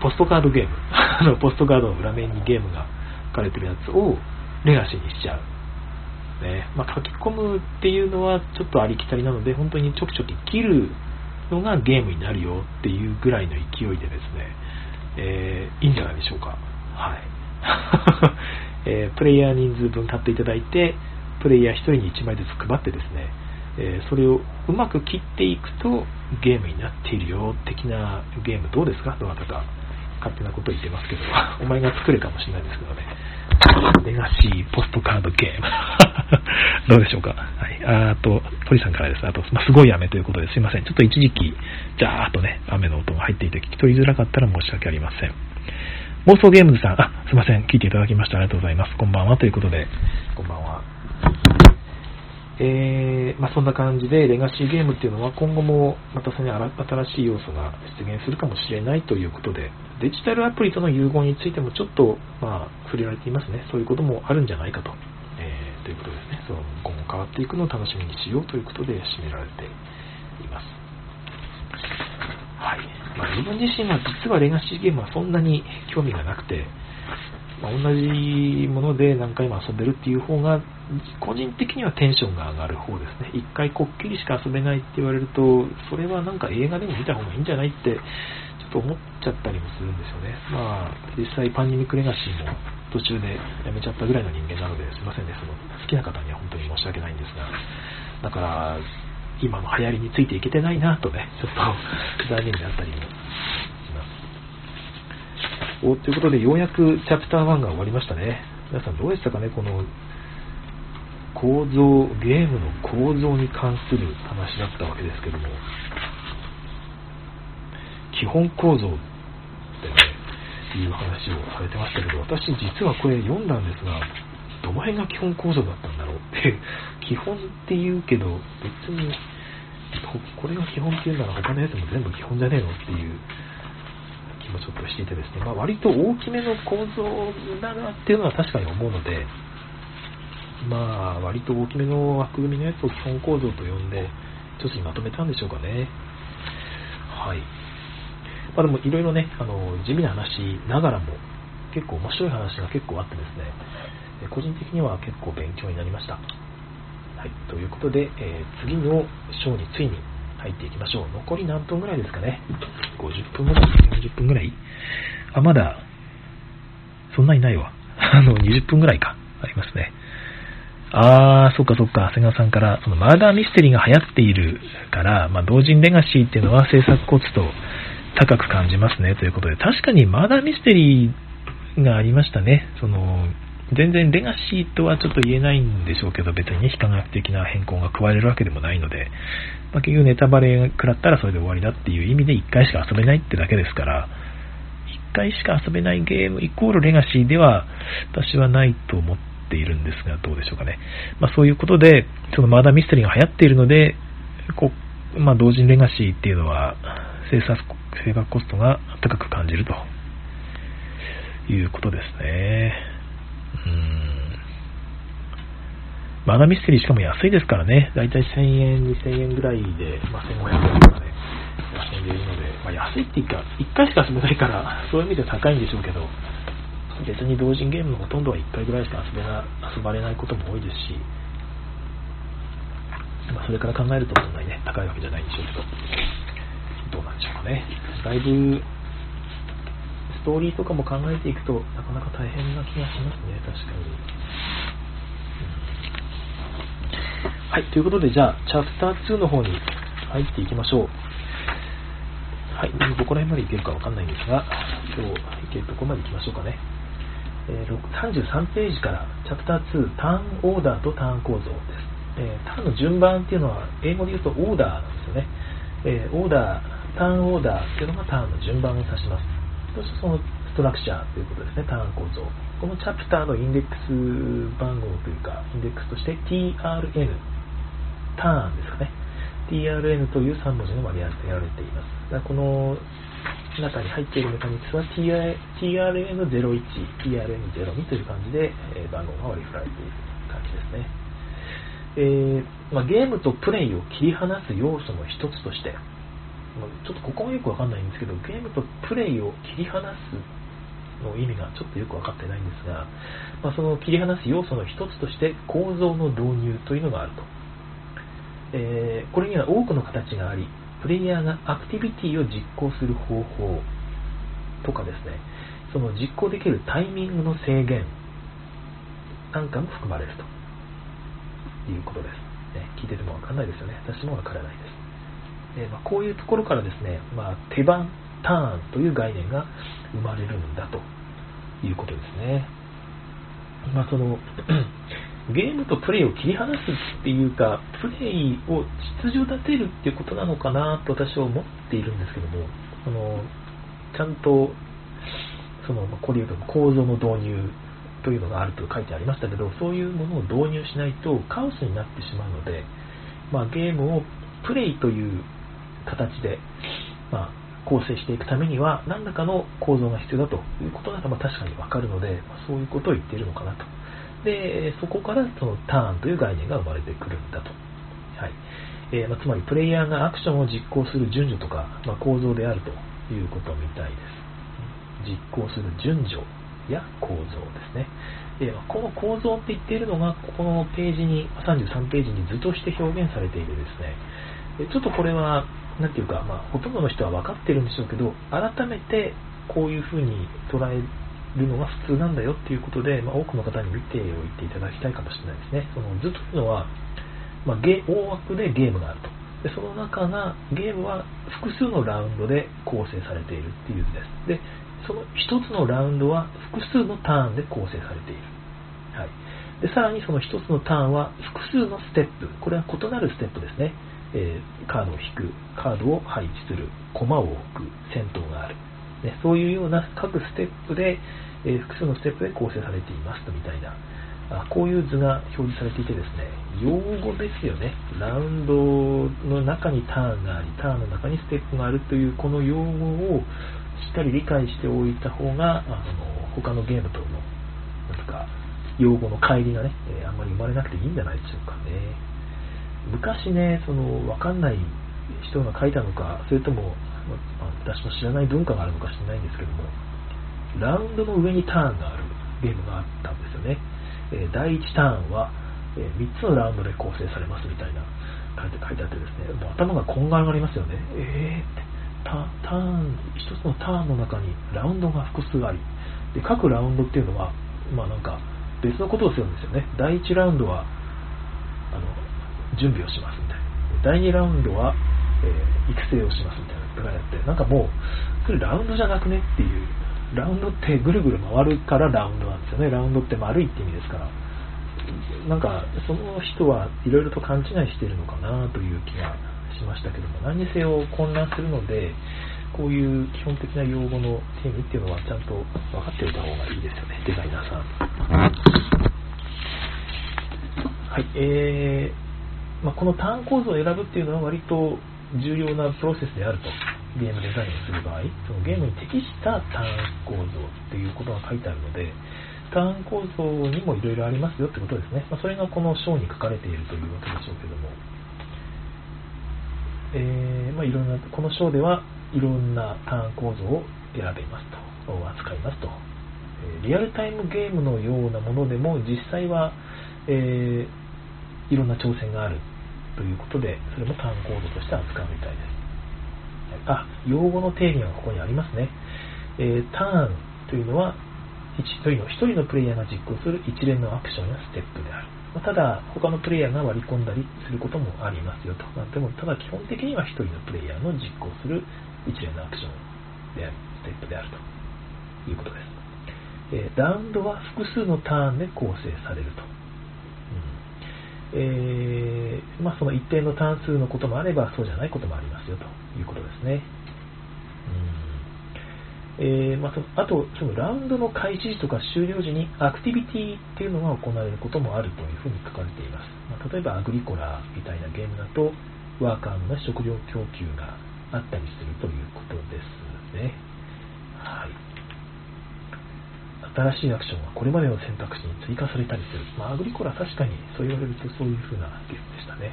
ポストカードゲーム。あの、ポストカードの裏面にゲームが書かれてるやつをレガシーにしちゃう。ね。まあ、書き込むっていうのはちょっとありきたりなので、本当にちょきちょき切るのがゲームになるよっていうぐらいの勢いでですね、えー、いいんじゃないでしょうか。はい。えー、プレイヤー人数分買っていただいて、プレイヤー1人に1枚ずつ配ってですね、え、それをうまく切っていくとゲームになっているよ的なゲームどうですか？どなたか勝手なこと言ってますけど、お前が作れかもしれないですけどね。レガシーポストカードゲーム。どうでしょうか。はい。あと、鳥さんからです。あと、まあ、すごい雨ということですいません。ちょっと一時期、じゃーっとね、雨の音が入っていて聞き取りづらかったら申し訳ありません。妄想ゲームズさん、あ、すいません。聞いていただきました。ありがとうございます。こんばんは。ということで、こんばんは。えー、まあ、そんな感じでレガシーゲームっていうのは今後もまたその新しい要素が出現するかもしれないということでデジタルアプリとの融合についてもちょっと、まあ、触れられていますね。そういうこともあるんじゃないかと、えー、ということですね。その今後変わっていくのを楽しみにしようということで締められています。はい、まあ、自分自身は実はレガシーゲームはそんなに興味がなくてまあ、同じもので何回も遊べるっていう方が、個人的にはテンションが上がる方ですね。一回こっきりしか遊べないって言われると、それはなんか映画でも見た方がいいんじゃないって、ちょっと思っちゃったりもするんですよね。まあ、実際パンデミックレガシーも途中でやめちゃったぐらいの人間なので、すいませんね、その好きな方には本当に申し訳ないんですが、だから、今の流行りについていけてないなとね、ちょっと残念であったりもおということで、ようやくチャプター1が終わりましたね。皆さんどうでしたかね、この構造、ゲームの構造に関する話だったわけですけども、基本構造ってね、いう話をされてましたけど、私実はこれ読んだんですが、どの辺が基本構造だったんだろうって、基本って言うけど、別に、これが基本っていうなら他のやつも全部基本じゃねえのっていう気もちょっとしていてですね、まあ、割と大きめの構造だなっていうのは確かに思うので、まあ、割と大きめの枠組みのやつを基本構造と呼んで、一つにまとめたんでしょうかね。はい。まあ、でも、いろいろね、あの、地味な話ながらも、結構面白い話が結構あってですね、個人的には結構勉強になりました。はい。ということで、えー、次の章についに入っていきましょう。残り何分ぐらいですかね。50分ぐらい ?40 分ぐらいあ、まだ、そんなにないわ。あの、20分ぐらいか。ありますね。あー、そっかそっか、長谷川さんから、そのマーダーミステリーが流行っているから、まあ、同人レガシーっていうのは制作コツと高く感じますね、ということで、確かにマーダーミステリーがありましたね。その、全然レガシーとはちょっと言えないんでしょうけど、別に、ね、非科学的な変更が加えれるわけでもないので、まあ、結局ネタバレが食らったらそれで終わりだっていう意味で1回しか遊べないってだけですから、1回しか遊べないゲームイコールレガシーでは私はないと思ってているんですが、どうでしょうかね。まあ、そういうことで、そのマーダーミステリーが流行っているので、こまあ、同人レガシーっていうのは制作制作コストが高く感じるということですね。うん。マナミステリーしかも安いですからね。だいたい1000円、2000円ぐらいで、まあ、1500円とかね、安いんでいいので、ま、安いっていうか、1回しか遊べないから、そういう意味では高いんでしょうけど、別に同人ゲームのほとんどは1回ぐらいしか遊べな遊ばれないことも多いですし、まあ、それから考えるとそんなにね、高いわけじゃないんでしょうけど、どうなんでしょうかね。だいぶストーリーとかも考えていくとなかなか大変な気がしますね、確かに。はい、ということで、じゃあ、チャプター2の方に入っていきましょう。はい、どこら辺までいけるかわかんないんですが、今日いけるとこまで行きましょうかね。え、33ページから、チャプター2、ターンオーダーとターン構造です。え、ターンの順番っていうのは、英語で言うとオーダーなんですよね。え、オーダー、ターンオーダーっていうのがターンの順番を指します。そしてそのストラクチャーということですね、ターン構造。このチャプターのインデックス番号というか、インデックスとして TRN、ターンですかね。TRN という3文字が割り当てられています。この中に入っているメカニクスは TRN01、TRN02 という感じで、え番号が割り振られている感じですね。えー、まあ、ゲームとプレイを切り離す要素の一つとして、まちょっとここもよくわかんないんですけど、ゲームとプレイを切り離すの意味がちょっとよく分かってないんですが、まあ、その切り離す要素の一つとして構造の導入というのがあると、えー、これには多くの形がありプレイヤーがアクティビティを実行する方法とかですねその実行できるタイミングの制限なんかも含まれると。いうことです、ね、聞いてても分かんないですよね。私も分からないです。えまあ、こういうところからですね、まあ、手番、ターンという概念が生まれるんだということですね。まあ、そのゲームとプレイを切り離すっていうか、プレイを秩序立てるっていうことなのかなと私は思っているんですけども、そのちゃんとそのこれ言うと構造の導入というのがあると書いてありましたけど、そういうものを導入しないとカオスになってしまうので、まあ、ゲームをプレイという形で、まあ、構成していくためには何らかの構造が必要だということが、まあ、確かにわかるので、まあ、そういうことを言っているのかなと。で、そこからそのターンという概念が生まれてくるんだと。はいえー、まあ、つまり、プレイヤーがアクションを実行する順序とか、まあ、構造であるということみたいです。実行する順序や構造ですね。でこの構造って言っているのが、ここのページに、33ページに図として表現されているですね、ちょっとこれは、なんていうか、まあ、ほとんどの人は分かってるんでしょうけど、改めてこういうふうに捉えるのが普通なんだよっていうことで、まあ、多くの方に見ておいていただきたいかもしれないですね。その図というのは、まあ、大枠でゲームがあると。でその中が、ゲームは複数のラウンドで構成されているっていう図です。で、その1つのラウンドは複数のターンで構成されている。はい。で、さらにその1つのターンは複数のステップ。これは異なるステップですね。えー、カードを引く、カードを配置する、駒を置く、戦闘がある、ね、そういうような各ステップで、え、複数のステップで構成されていますとみたいなあ、こういう図が表示されていてですね、用語ですよね。ラウンドの中にターンがあり、ターンの中にステップがあるというこの用語をしっかり理解しておいた方が、あの他のゲームとの、なんか、用語の乖離がね、え、あんまり生まれなくていいんじゃないでしょうかね。昔ね、その、わかんない人が書いたのか、それとも、私の知らない文化があるのか知らないんですけども、ラウンドの上にターンがあるゲームがあったんですよね。え、第1ターンは、え、3つのラウンドで構成されますみたいな、書いて書いてあってですね、もう頭がこんがらがりますよね。えーってタ、ターン、一つのターンの中にラウンドが複数あり、で各ラウンドっていうのは、まあなんか別のことをするんですよね。第1ラウンドは、あの、準備をしますみたいな。第2ラウンドは、えー、育成をしますみたいな。がやって、なんかもう、それラウンドじゃなくねっていう、ラウンドってぐるぐる回るからラウンドなんですよね。ラウンドって丸いって意味ですから。なんか、その人はいろいろと勘違いしてるのかなという気がしましたけども、何にせよ混乱するので、こういう基本的な用語の定義っていうのはちゃんと分かっておいた方がいいですよね、デザイナーさん。はい、えー、まあ、このターン構造を選ぶっていうのは割と重要なプロセスであると、ゲームデザインをする場合、そのゲームに適したターン構造っていうことが書いてあるので、ターン構造にもいろいろありますよってことですね。まあ、それがこの章に書かれているというわけでしょうけども、えー、まあ、いろんな、この章ではいろんなターン構造を選べますと、扱いますと。リアルタイムゲームのようなものでも実際は、えー、いろんな挑戦があるということで、それもターンコードとして扱うみたいです。あ、用語の定義がここにありますね。えー、ターンというのは1人の1人のプレイヤーが実行する一連のアクションやステップである。まただ、他のプレイヤーが割り込んだりすることもありますよと。まあ、でも、ただ基本的には1人のプレイヤーの実行する一連のアクションである、ステップであるということです。えー、ラウンドは複数のターンで構成されると。えー、まあ、その一定の単数のこともあればそうじゃないこともありますよということですね。えー、まあ、あと、そのラウンドの開始時とか終了時にアクティビティっていうのが行われることもあるというふうに書かれています。まあ、例えばアグリコラみたいなゲームだと、ワーカーの食料供給があったりするということですね。はい。新しいアクションはこれまでの選択肢に追加されたりする。まあ、アグリコラ確かにそう言われるとそういうふうなゲームでしたね。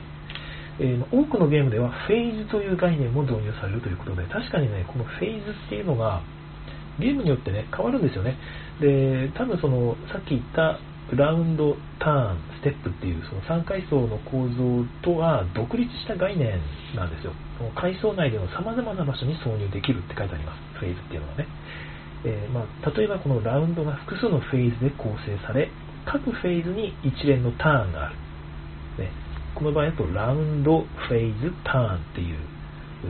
えー、多くのゲームではフェーズという概念も導入されるということで、確かにね、このフェーズっていうのが、ゲームによってね、変わるんですよね。で、多分その、さっき言ったラウンド、ターン、ステップっていうその3階層の構造とは独立した概念なんですよ。階層内での様々な場所に挿入できるって書いてあります。フェーズっていうのはね。えー、まあ、例えばこのラウンドが複数のフェーズで構成され、各フェーズに一連のターンがある。ね、この場合だとラウンド、フェーズ、ターンっていう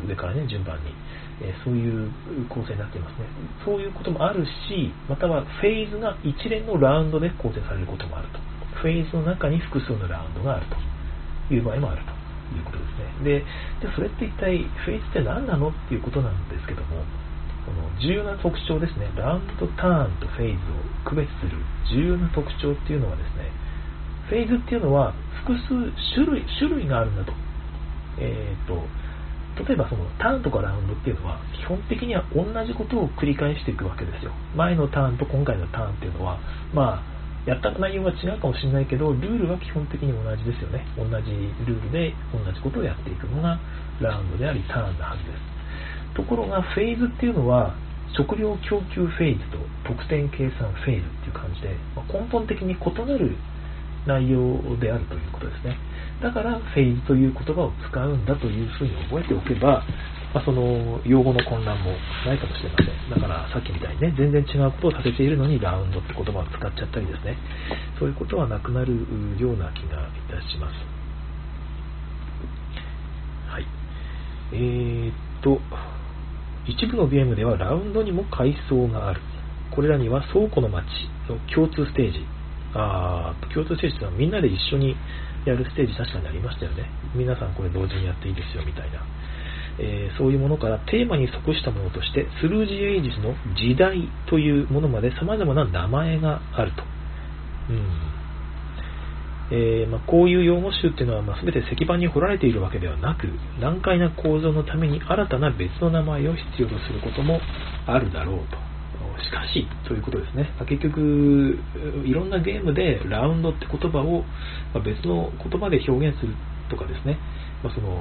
上からね、順番にえそういう構成になっていますね。そういうこともあるし、またはフェーズが一連のラウンドで構成されることもあると。フェーズの中に複数のラウンドがあるという場合もあるということですね。で、でそれって一体フェーズって何なのっていうことなんですけども、この重要な特徴ですね、ラウンドとターンとフェーズを区別する重要な特徴っていうのはですね、フェーズっていうのは複数種類種類があるんだと。え、ー、と例えばそのターンとかラウンドっていうのは基本的には同じことを繰り返していくわけですよ。前のターンと今回のターンっていうのは、まあ、やった内容が違うかもしれないけど、ルールは基本的に同じですよね。同じルールで同じことをやっていくのがラウンドでありターンなはずです。ところがフェーズっていうのは食料供給フェーズと得点計算フェーズっていう感じで、ま根本的に異なる内容であるということですね。だからフェーズという言葉を使うんだというふうに覚えておけば、まあ、その用語の混乱もないかもしれません。だからさっきみたいにね、全然違うことをさせているのにラウンドって言葉を使っちゃったりですね、そういうことはなくなるような気がいたします。はい。えー、っと、一部のゲームではラウンドにも階層がある。これらには倉庫の街の共通ステージ、あ共通ステージというのはみんなで一緒にやるステージ確かにありましたよね。皆さんこれ同時にやっていいですよみたいな。えー、そういうものからテーマに即したものとして、スルージエイジスの時代というものまで様々な名前があると。うんえー、まあ、こういう用語集っていうのは、まあ、全て石板に彫られているわけではなく、難解な構造のために新たな別の名前を必要とすることもあるだろうと。しかし、ということですね。ま結局、いろんなゲームでラウンドって言葉をま別の言葉で表現するとかですね、まあ、その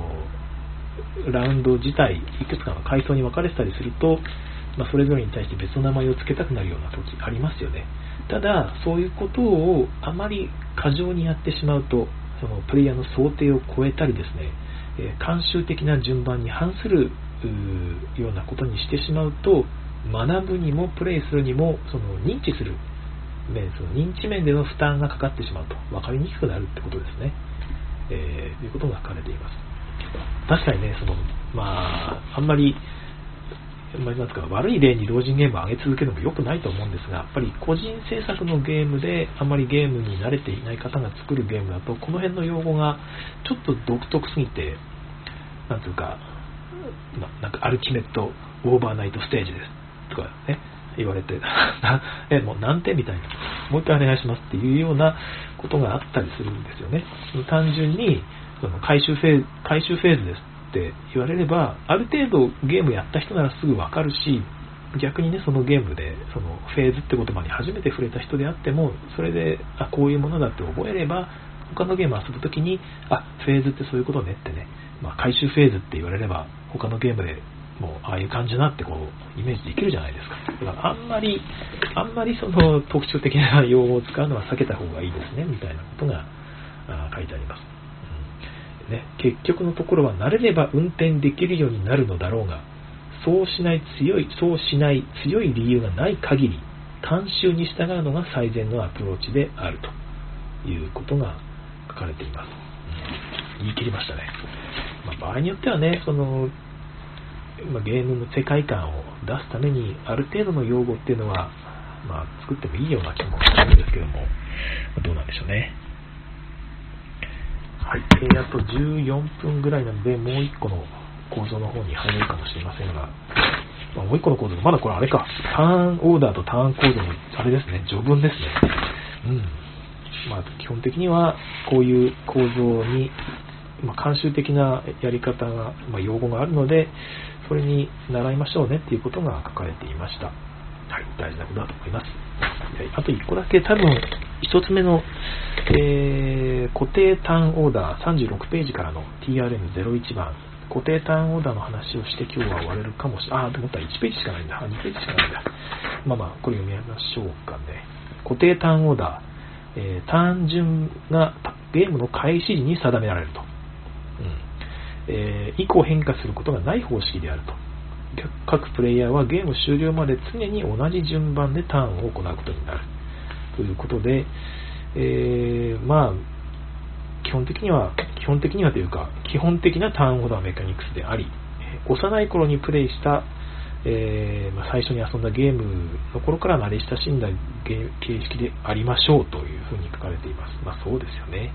ラウンド自体、いくつかの階層に分かれてたりすると、まあ、それぞれに対して別の名前を付けたくなるような時ありますよね。ただ、そういうことをあまり過剰にやってしまうと、そのプレイヤーの想定を超えたりですね、え慣習的な順番に反するようなことにしてしまうと学ぶにもプレイするにもその認知する面その認知面での負担がかかってしまうと分かりにくくなるってことですね、えー、ということが書かれています。確かにねそのまああんまりまあ、か悪い例に老人ゲームを上げ続けるのも良くないと思うんですが、やっぱり個人制作のゲームであまりゲームに慣れていない方が作るゲームだと、この辺の用語がちょっと独特すぎて、なんていうか、ま、なんかアルティメットオーバーナイトステージですとかね、言われて、え、もう何点みたいな、もう一回お願いしますっていうようなことがあったりするんですよね。単純に、その回収フェーズ、回収フェーズですって言われれば、ある程度ゲームやった人ならすぐわかるし、逆にね、そのゲームで、そのフェーズって言葉に初めて触れた人であっても、それで、あ、こういうものだって覚えれば、他のゲーム遊ぶときに、あ、フェーズってそういうことねってね、まあ、回収フェーズって言われれば、他のゲームでもう、ああいう感じだってこう、イメージできるじゃないですか。だから、あんまり、あんまりその特徴的な用語を使うのは避けた方がいいですね、みたいなことが書いてあります。ね、結局のところは慣れれば運転できるようになるのだろうが、そうしない強い、そうしない強い理由がない限り、慣習に従うのが最善のアプローチであるということが書かれています。言い切りましたね。まあ、場合によってはね、そのま、ゲームの世界観を出すためにある程度の用語っていうのは、まあ、作ってもいいような気もするんですけども、どうなんでしょうね。はい。えー、あと14分ぐらいなので、もう1個の構造の方に入れるかもしれませんが、まあ、もう1個の構造、まだこれあれか、ターンオーダーとターンコードの、あれですね、序文ですね。うん。まあ、基本的には、こういう構造に、まあ、慣習的なやり方が、まあ、用語があるので、それに習いましょうねっていうことが書かれていました。はい、大事なことだと思います。はいあと1個だけ多分、1つ目の、えー、固定ターンオーダー36ページからの TRM01 番、固定ターンオーダーの話をして今日は終われるかもしれない。あ、と思ったら1ページしかないんだ。2ページしかないんだ。まあまあ、これ読みましょうかね。固定ターンオーダー、えー、単純がゲームの開始時に定められると。うんえー、以降変化することがない方式であると。各プレイヤーはゲーム終了まで常に同じ順番でターンを行うことになる。ということで、えー、まあ、基本的には、基本的にはというか、基本的なターンオーダーメカニクスであり、幼い頃にプレイした、えー、まあ、最初に遊んだゲームの頃から慣れ親しんだ形式でありましょうというふうに書かれています。まあそうですよね。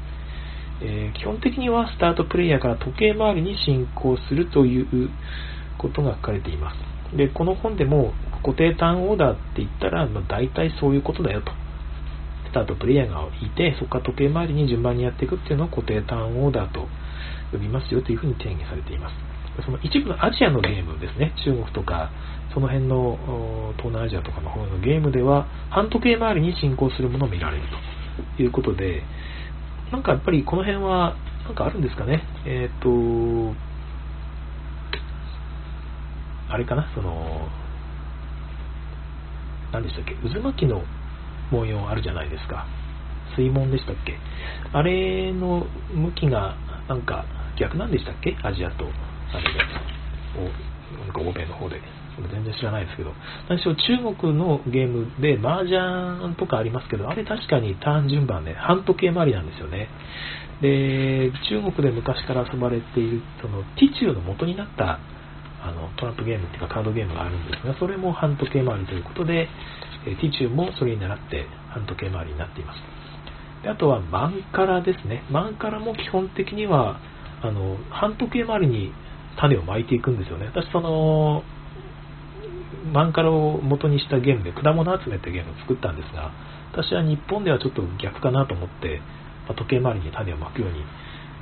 えー、基本的にはスタートプレイヤーから時計回りに進行するということが書かれています。で、この本でも固定ターンオーダーって言ったら、まあ、大体そういうことだよと。スタートプレイヤーがいて、そこから時計回りに順番にやっていくっていうのを固定ターンオーダーと呼びますよというふうに定義されています。その一部のアジアのゲームですね、中国とか、その辺の東南アジアとかの方のゲームでは、半時計回りに進行するものを見られるということで、なんかやっぱりこの辺は、なんかあるんですかね。えっ、ー、と、あれかな、その、何でしたっけ、渦巻きの文様あるじゃないですか。水門でしたっけ？あれの向きが、なんか逆なんでしたっけ？アジアと、あれで、おなんか欧米の方で。全然知らないですけど、何しろ中国のゲームで麻雀とかありますけど、あれ確かにターン順番ね、半時計回りなんですよね。で、中国で昔から遊ばれている、その、ティチューの元になったあのトランプゲームっていうかカードゲームがあるんですが、それも半時計回りということで、えティチューもそれに倣って半時計回りになっています。であとはマンカラですね。マンカラも基本的には、あの、半時計回りに種を巻いていくんですよね。私、その、マンカラを元にしたゲームで果物集めってゲームを作ったんですが、私は日本ではちょっと逆かなと思って、まあ、時計回りに種をまくように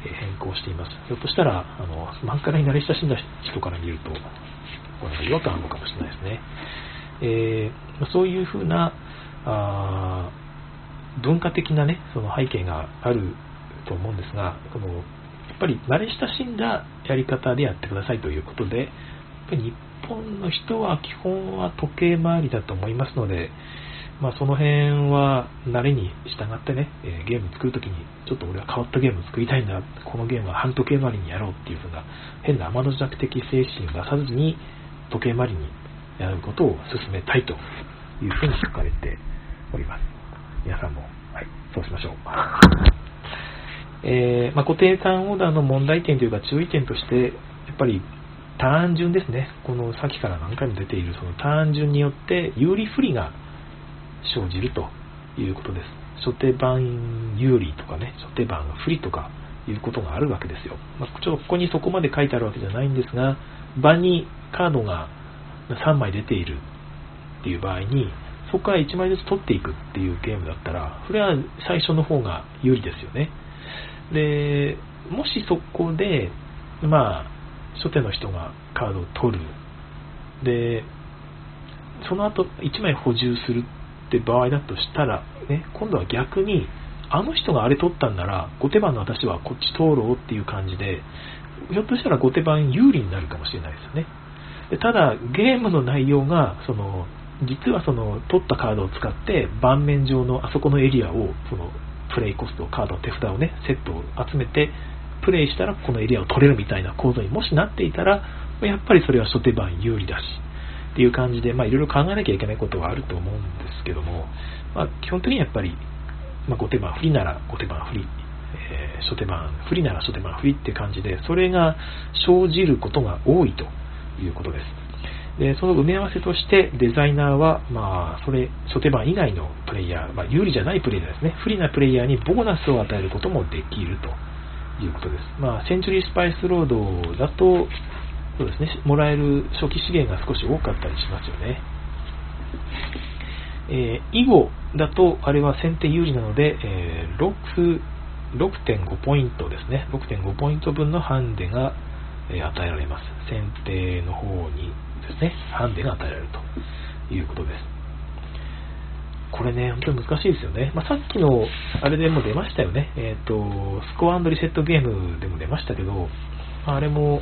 変更しています。ひょっとしたら、あの、マンカラに慣れ親しんだ人から見ると、これ違和感あるのかもしれないですね。えー、そういうふうな、あ文化的なね、その背景があると思うんですが、このやっぱり慣れ親しんだやり方でやってくださいということで、やっぱり日本の人は基本は時計回りだと思いますので、まあ、その辺は慣れに従ってね、えー、ゲーム作るときに、ちょっと俺は変わったゲーム作りたいんだ、このゲームは半時計回りにやろうっていう風な変な天の弱的精神を出さずに、時計回りにやることを進めたいというふうに書かれております。皆さんも、はい、そうしましょう。えー、まあ、固定ターンオーダーの問題点というか注意点として、やっぱりターン順ですね。このさっきから何回も出ているそのターン順によって有利不利が生じるということです。初手番有利とかね、初手番不利とかいうことがあるわけですよ。まあ、ちょっとここにそこまで書いてあるわけじゃないんですが、場にカードが3枚出ているっていう場合に、そこから1枚ずつ取っていくっていうゲームだったら、それは最初の方が有利ですよね。で、もしそこで、まあ、初手の人がカードを取る。で、その後1枚補充するって場合だとしたら、ね、今度は逆に、あの人があれ取ったんなら、後手番の私はこっち通ろうっていう感じで、ひょっとしたら後手番有利になるかもしれないですよね。でただ、ゲームの内容が、その、実はその、取ったカードを使って、盤面上のあそこのエリアを、その、プレイコスト、カードの手札をね、セットを集めて、プレイしたらこのエリアを取れるみたいな構造にもしなっていたら、やっぱりそれは初手番有利だし、っていう感じで、まあいろいろ考えなきゃいけないことはあると思うんですけども、まあ基本的にやっぱり、まあ後手番不利なら後手番不利、えー、初手番不利なら初手番不利って感じで、それが生じることが多いということです。で、その埋め合わせとしてデザイナーは、まあ、それ、初手番以外のプレイヤー、まあ、有利じゃないプレイヤーですね、不利なプレイヤーにボーナスを与えることもできるということです。まあ、センチュリースパイスロードだと、そうですね、もらえる初期資源が少し多かったりしますよね。えー、囲碁だと、あれは先手有利なので、えー、6 6.5ポイントですね。6.5ポイント分のハンデが、え与えられます。先手の方にですね、ハンデが与えられるということです。これね、本当に難しいですよね。まあ、さっきのあれでも出ましたよね。えっ、ー、と、スコアリセットゲームでも出ましたけど、あれも、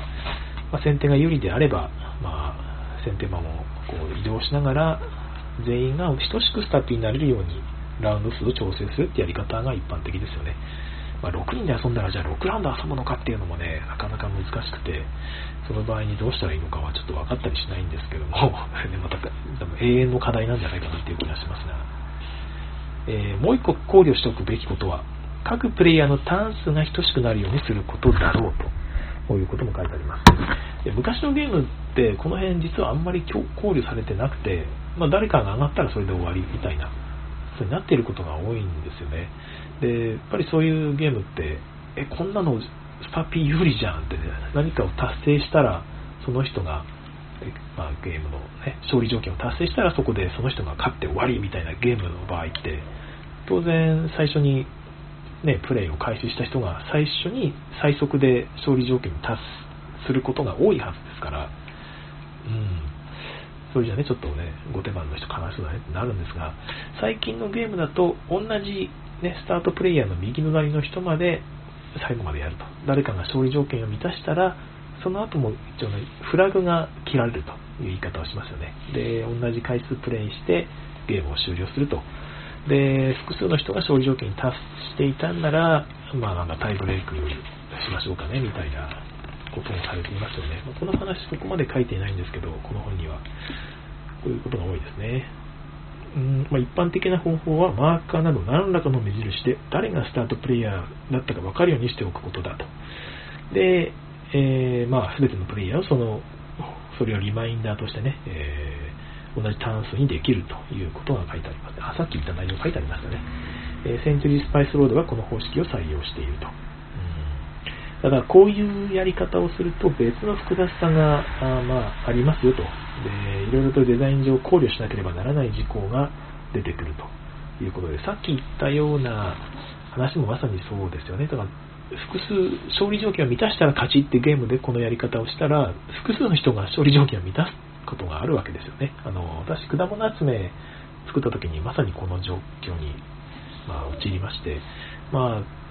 まあ、先手が有利であれば、まあ、先手馬もこう移動しながら、全員が等しくスタッピーになれるように、ラウンド数を調整するってやり方が一般的ですよね。まあ、6人で遊んだら、じゃあ6ラウンド遊ぶのかっていうのもね、なかなか難しくて、その場合にどうしたらいいのかはちょっと分かったりしないんですけども、ね、また永遠の課題なんじゃないかなっていう気がしますが。えー、もう一個考慮しておくべきことは、各プレイヤーのターン数が等しくなるようにすることだろうと。こういうことも書いてあります。で昔のゲームって、この辺実はあんまり考慮されてなくて、まあ、誰かが上がったらそれで終わりみたいな、そうになっていることが多いんですよね。で、やっぱりそういうゲームって、え、こんなのスパピー有利じゃんって、ね、何かを達成したら、その人がまあ、ゲームの、ね、勝利条件を達成したらそこでその人が勝って終わりみたいなゲームの場合って当然最初に、ね、プレイを開始した人が最初に最速で勝利条件に達することが多いはずですから、うん、それじゃねちょっとね後手番の人悲しそうだねってなるんですが最近のゲームだと同じ、ね、スタートプレイヤーの右隣の人まで最後までやると誰かが勝利条件を満たしたらその後も一応ね、フラグが切られるという言い方をしますよね。で、同じ回数プレイしてゲームを終了すると。で、複数の人が勝利条件に達していたんなら、まあなんかタイブレイクしましょうかね、みたいなこともされていますよね。まあ、この話そこまで書いていないんですけど、この本には。こういうことが多いですね。うんまあ、一般的な方法はマーカーなど何らかの目印で誰がスタートプレイヤーだったか分かるようにしておくことだと。で、えー、まあ、全てのプレイヤーをその、それをリマインダーとしてね、えー、同じターン数にできるということが書いてあります。あ、さっき言った内容書いてありましたね。えー、センチュリースパイスロードはこの方式を採用していると。だからこういうやり方をすると別の複雑さがあ,、まあ、ありますよとで。いろいろとデザイン上考慮しなければならない事項が出てくるということで、さっき言ったような話もまさにそうですよね。だから複数、勝利条件を満たしたら勝ちってゲームでこのやり方をしたら、複数の人が勝利条件を満たすことがあるわけですよね。あの、私、果物集め作った時にまさにこの状況に、まあ、陥りまして、まあ、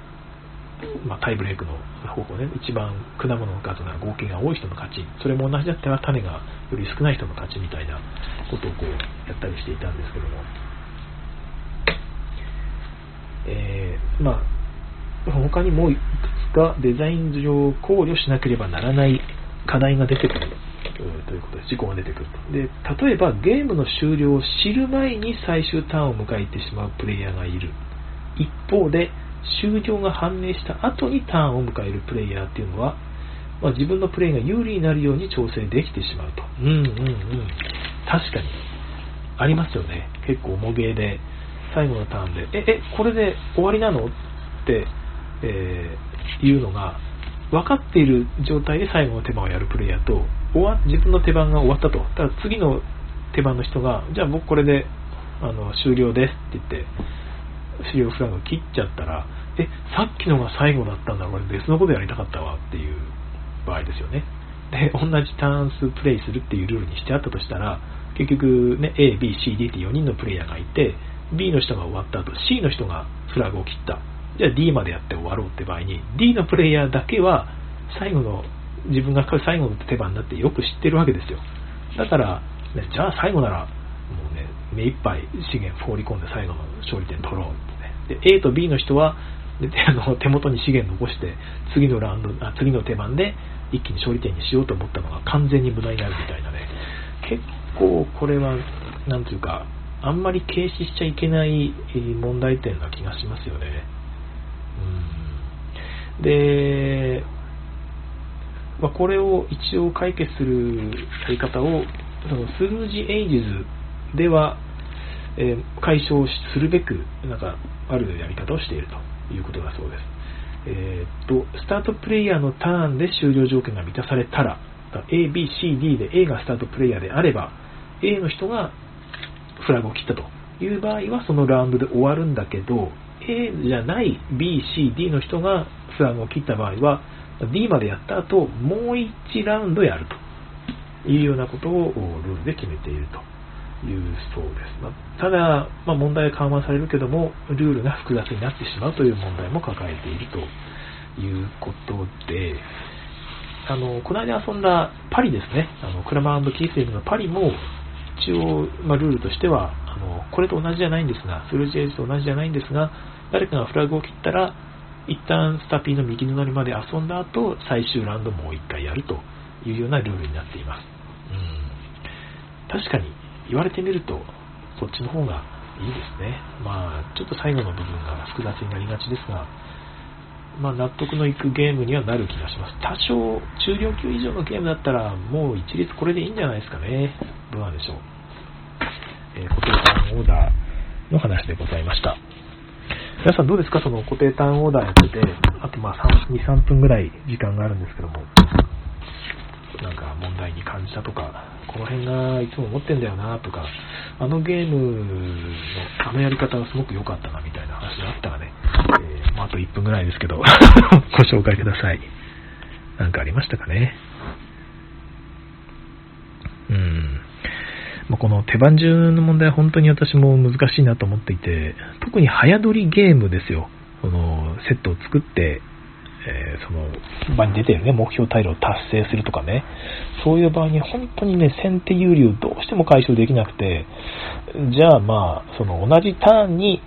まあ、タイブレークの方法ね、一番果物の数が合計が多い人の勝ち、それも同じだったら種がより少ない人の勝ちみたいなことをこうやったりしていたんですけども、えー、まあ、他にもいくつかデザイン上考慮しなければならない課題が出てくるということです。事故が出てくると。で、例えばゲームの終了を知る前に最終ターンを迎えてしまうプレイヤーがいる。一方で、終了が判明した後にターンを迎えるプレイヤーっていうのは、まあ、自分のプレイが有利になるように調整できてしまうと。うんうんうん。確かに。ありますよね。結構重げで、最後のターンで、え、え、これで終わりなのって、えー、いうのが、分かっている状態で最後の手番をやるプレイヤーと、終わ自分の手番が終わったと。ただ次の手番の人が、じゃあ僕これであの終了ですって言って、終了フラグを切っちゃったら、え、さっきのが最後だったんだ、俺別のことやりたかったわっていう場合ですよね。で、同じターン数プレイするっていうルールにしてあったとしたら、結局ね、A、B、C、D って4人のプレイヤーがいて、B の人が終わった後、C の人がフラグを切った。じゃあ D までやって終わろうって場合に、D のプレイヤーだけは、最後の、自分が最後の手番になってよく知ってるわけですよ。だから、ね、じゃあ最後なら、もうね、目いっぱい資源放り込んで最後の勝利点取ろうってね。で、A と B の人は、であの手元に資源残して、次のラウンド、あ次の手番で一気に勝利点にしようと思ったのが完全に無駄になるみたいなね。結構これは、なんていうか、あんまり軽視しちゃいけない問題点な気がしますよね。うん、で、まあ、これを一応解決するやり方を、そのスルージエイジズでは、えー、解消するべく、なんか、あるやり方をしているということだそうです。えー、っと、スタートプレイヤーのターンで終了条件が満たされたら、A、B、C、D で A がスタートプレイヤーであれば、A の人がフラグを切ったという場合はそのラウンドで終わるんだけど、A じゃない B、C、D の人がフラグを切った場合は、D までやった後、もう1ラウンドやるというようなことをルールで決めているというそうです。まあ、ただ、まあ、問題は緩和されるけども、ルールが複雑になってしまうという問題も抱えているということで、あの、この間遊んだパリですね、あのクラマーキースリムのパリも、一応、まあ、ルールとしてはあの、これと同じじゃないんですが、スルージエージと同じじゃないんですが、誰かがフラグを切ったら、一旦スタピーの右隣まで遊んだ後、最終ラウンドもう一回やるというようなルールになっています。うん、確かに、言われてみると、そっちの方がいいですね。まあ、ちょっと最後の部分が複雑になりがちですが、まあ、納得のいくゲームにはなる気がします。多少、中量級以上のゲームだったら、もう一律これでいいんじゃないですかね。どうなんでしょう。えー、固定ターンオーダーの話でございました。皆さんどうですか？その固定ターンオーダーやってて、あとまあ2、3分ぐらい時間があるんですけども、なんか問題に感じたとか、この辺がいつも思ってんだよなとか、あのゲームのあのやり方はすごく良かったなみたいな話があったらね、えー、まあ、あと1分ぐらいですけど、ご紹介ください。なんかありましたかね？うん。まあ、この手番順の問題は本当に私も難しいなと思っていて、特に早撮りゲームですよ。そのセットを作って、えー、その場に出てるね、目標タイルを達成するとかね、そういう場合に本当にね、先手有利をどうしても解消できなくて、じゃあまあ、その同じターンに、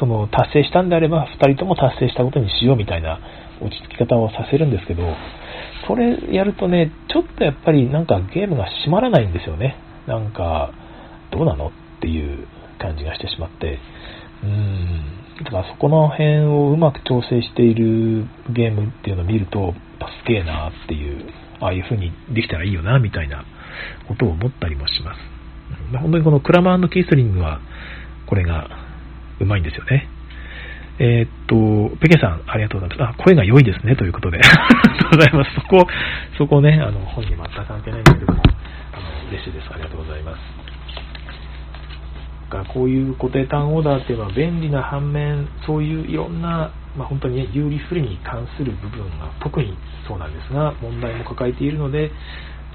その達成したんであれば、2人とも達成したことにしようみたいな落ち着き方をさせるんですけど、それやるとね、ちょっとやっぱりなんかゲームが閉まらないんですよね。なんか、どうなのっていう感じがしてしまって。うーん。だからそこの辺をうまく調整しているゲームっていうのを見ると、すげえなっていう、ああいう風にできたらいいよな、みたいなことを思ったりもします。本当にこのクラマーキースリングは、これがうまいんですよね。えー、っと、ペケさん、ありがとうございます。あ、声が良いですね、ということで。ありがとうございます。そこ、そこね、あの、本に全く関係ないんですけども、あの、嬉しいです。ありがとうございます。かこういう固定ターンオーダーっていうのは便利な反面、そういういろんな、まあ、本当に、ね、有利不利に関する部分が特にそうなんですが、問題も抱えているので、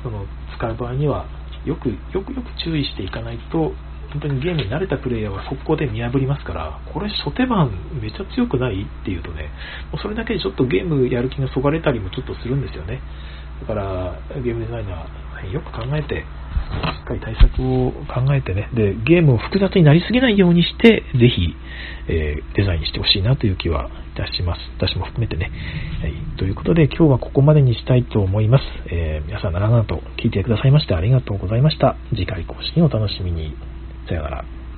その使う場合にはよくよくよく注意していかないと、本当にゲームに慣れたプレイヤーは速攻で見破りますから、これ初手番めちゃ強くないっていうとね、もうそれだけでちょっとゲームやる気がそがれたりもちょっとするんですよね。だから、ゲームデザイナー、は、よく考えて、しっかり対策を考えてね、で、ゲームを複雑になりすぎないようにして、ぜひ、えー、デザインしてほしいなという気はいたします。私も含めてね。はい、ということで、今日はここまでにしたいと思います。えー、皆さん長々と聞いてくださいましてありがとうございました。次回更新をお楽しみに。さよなら。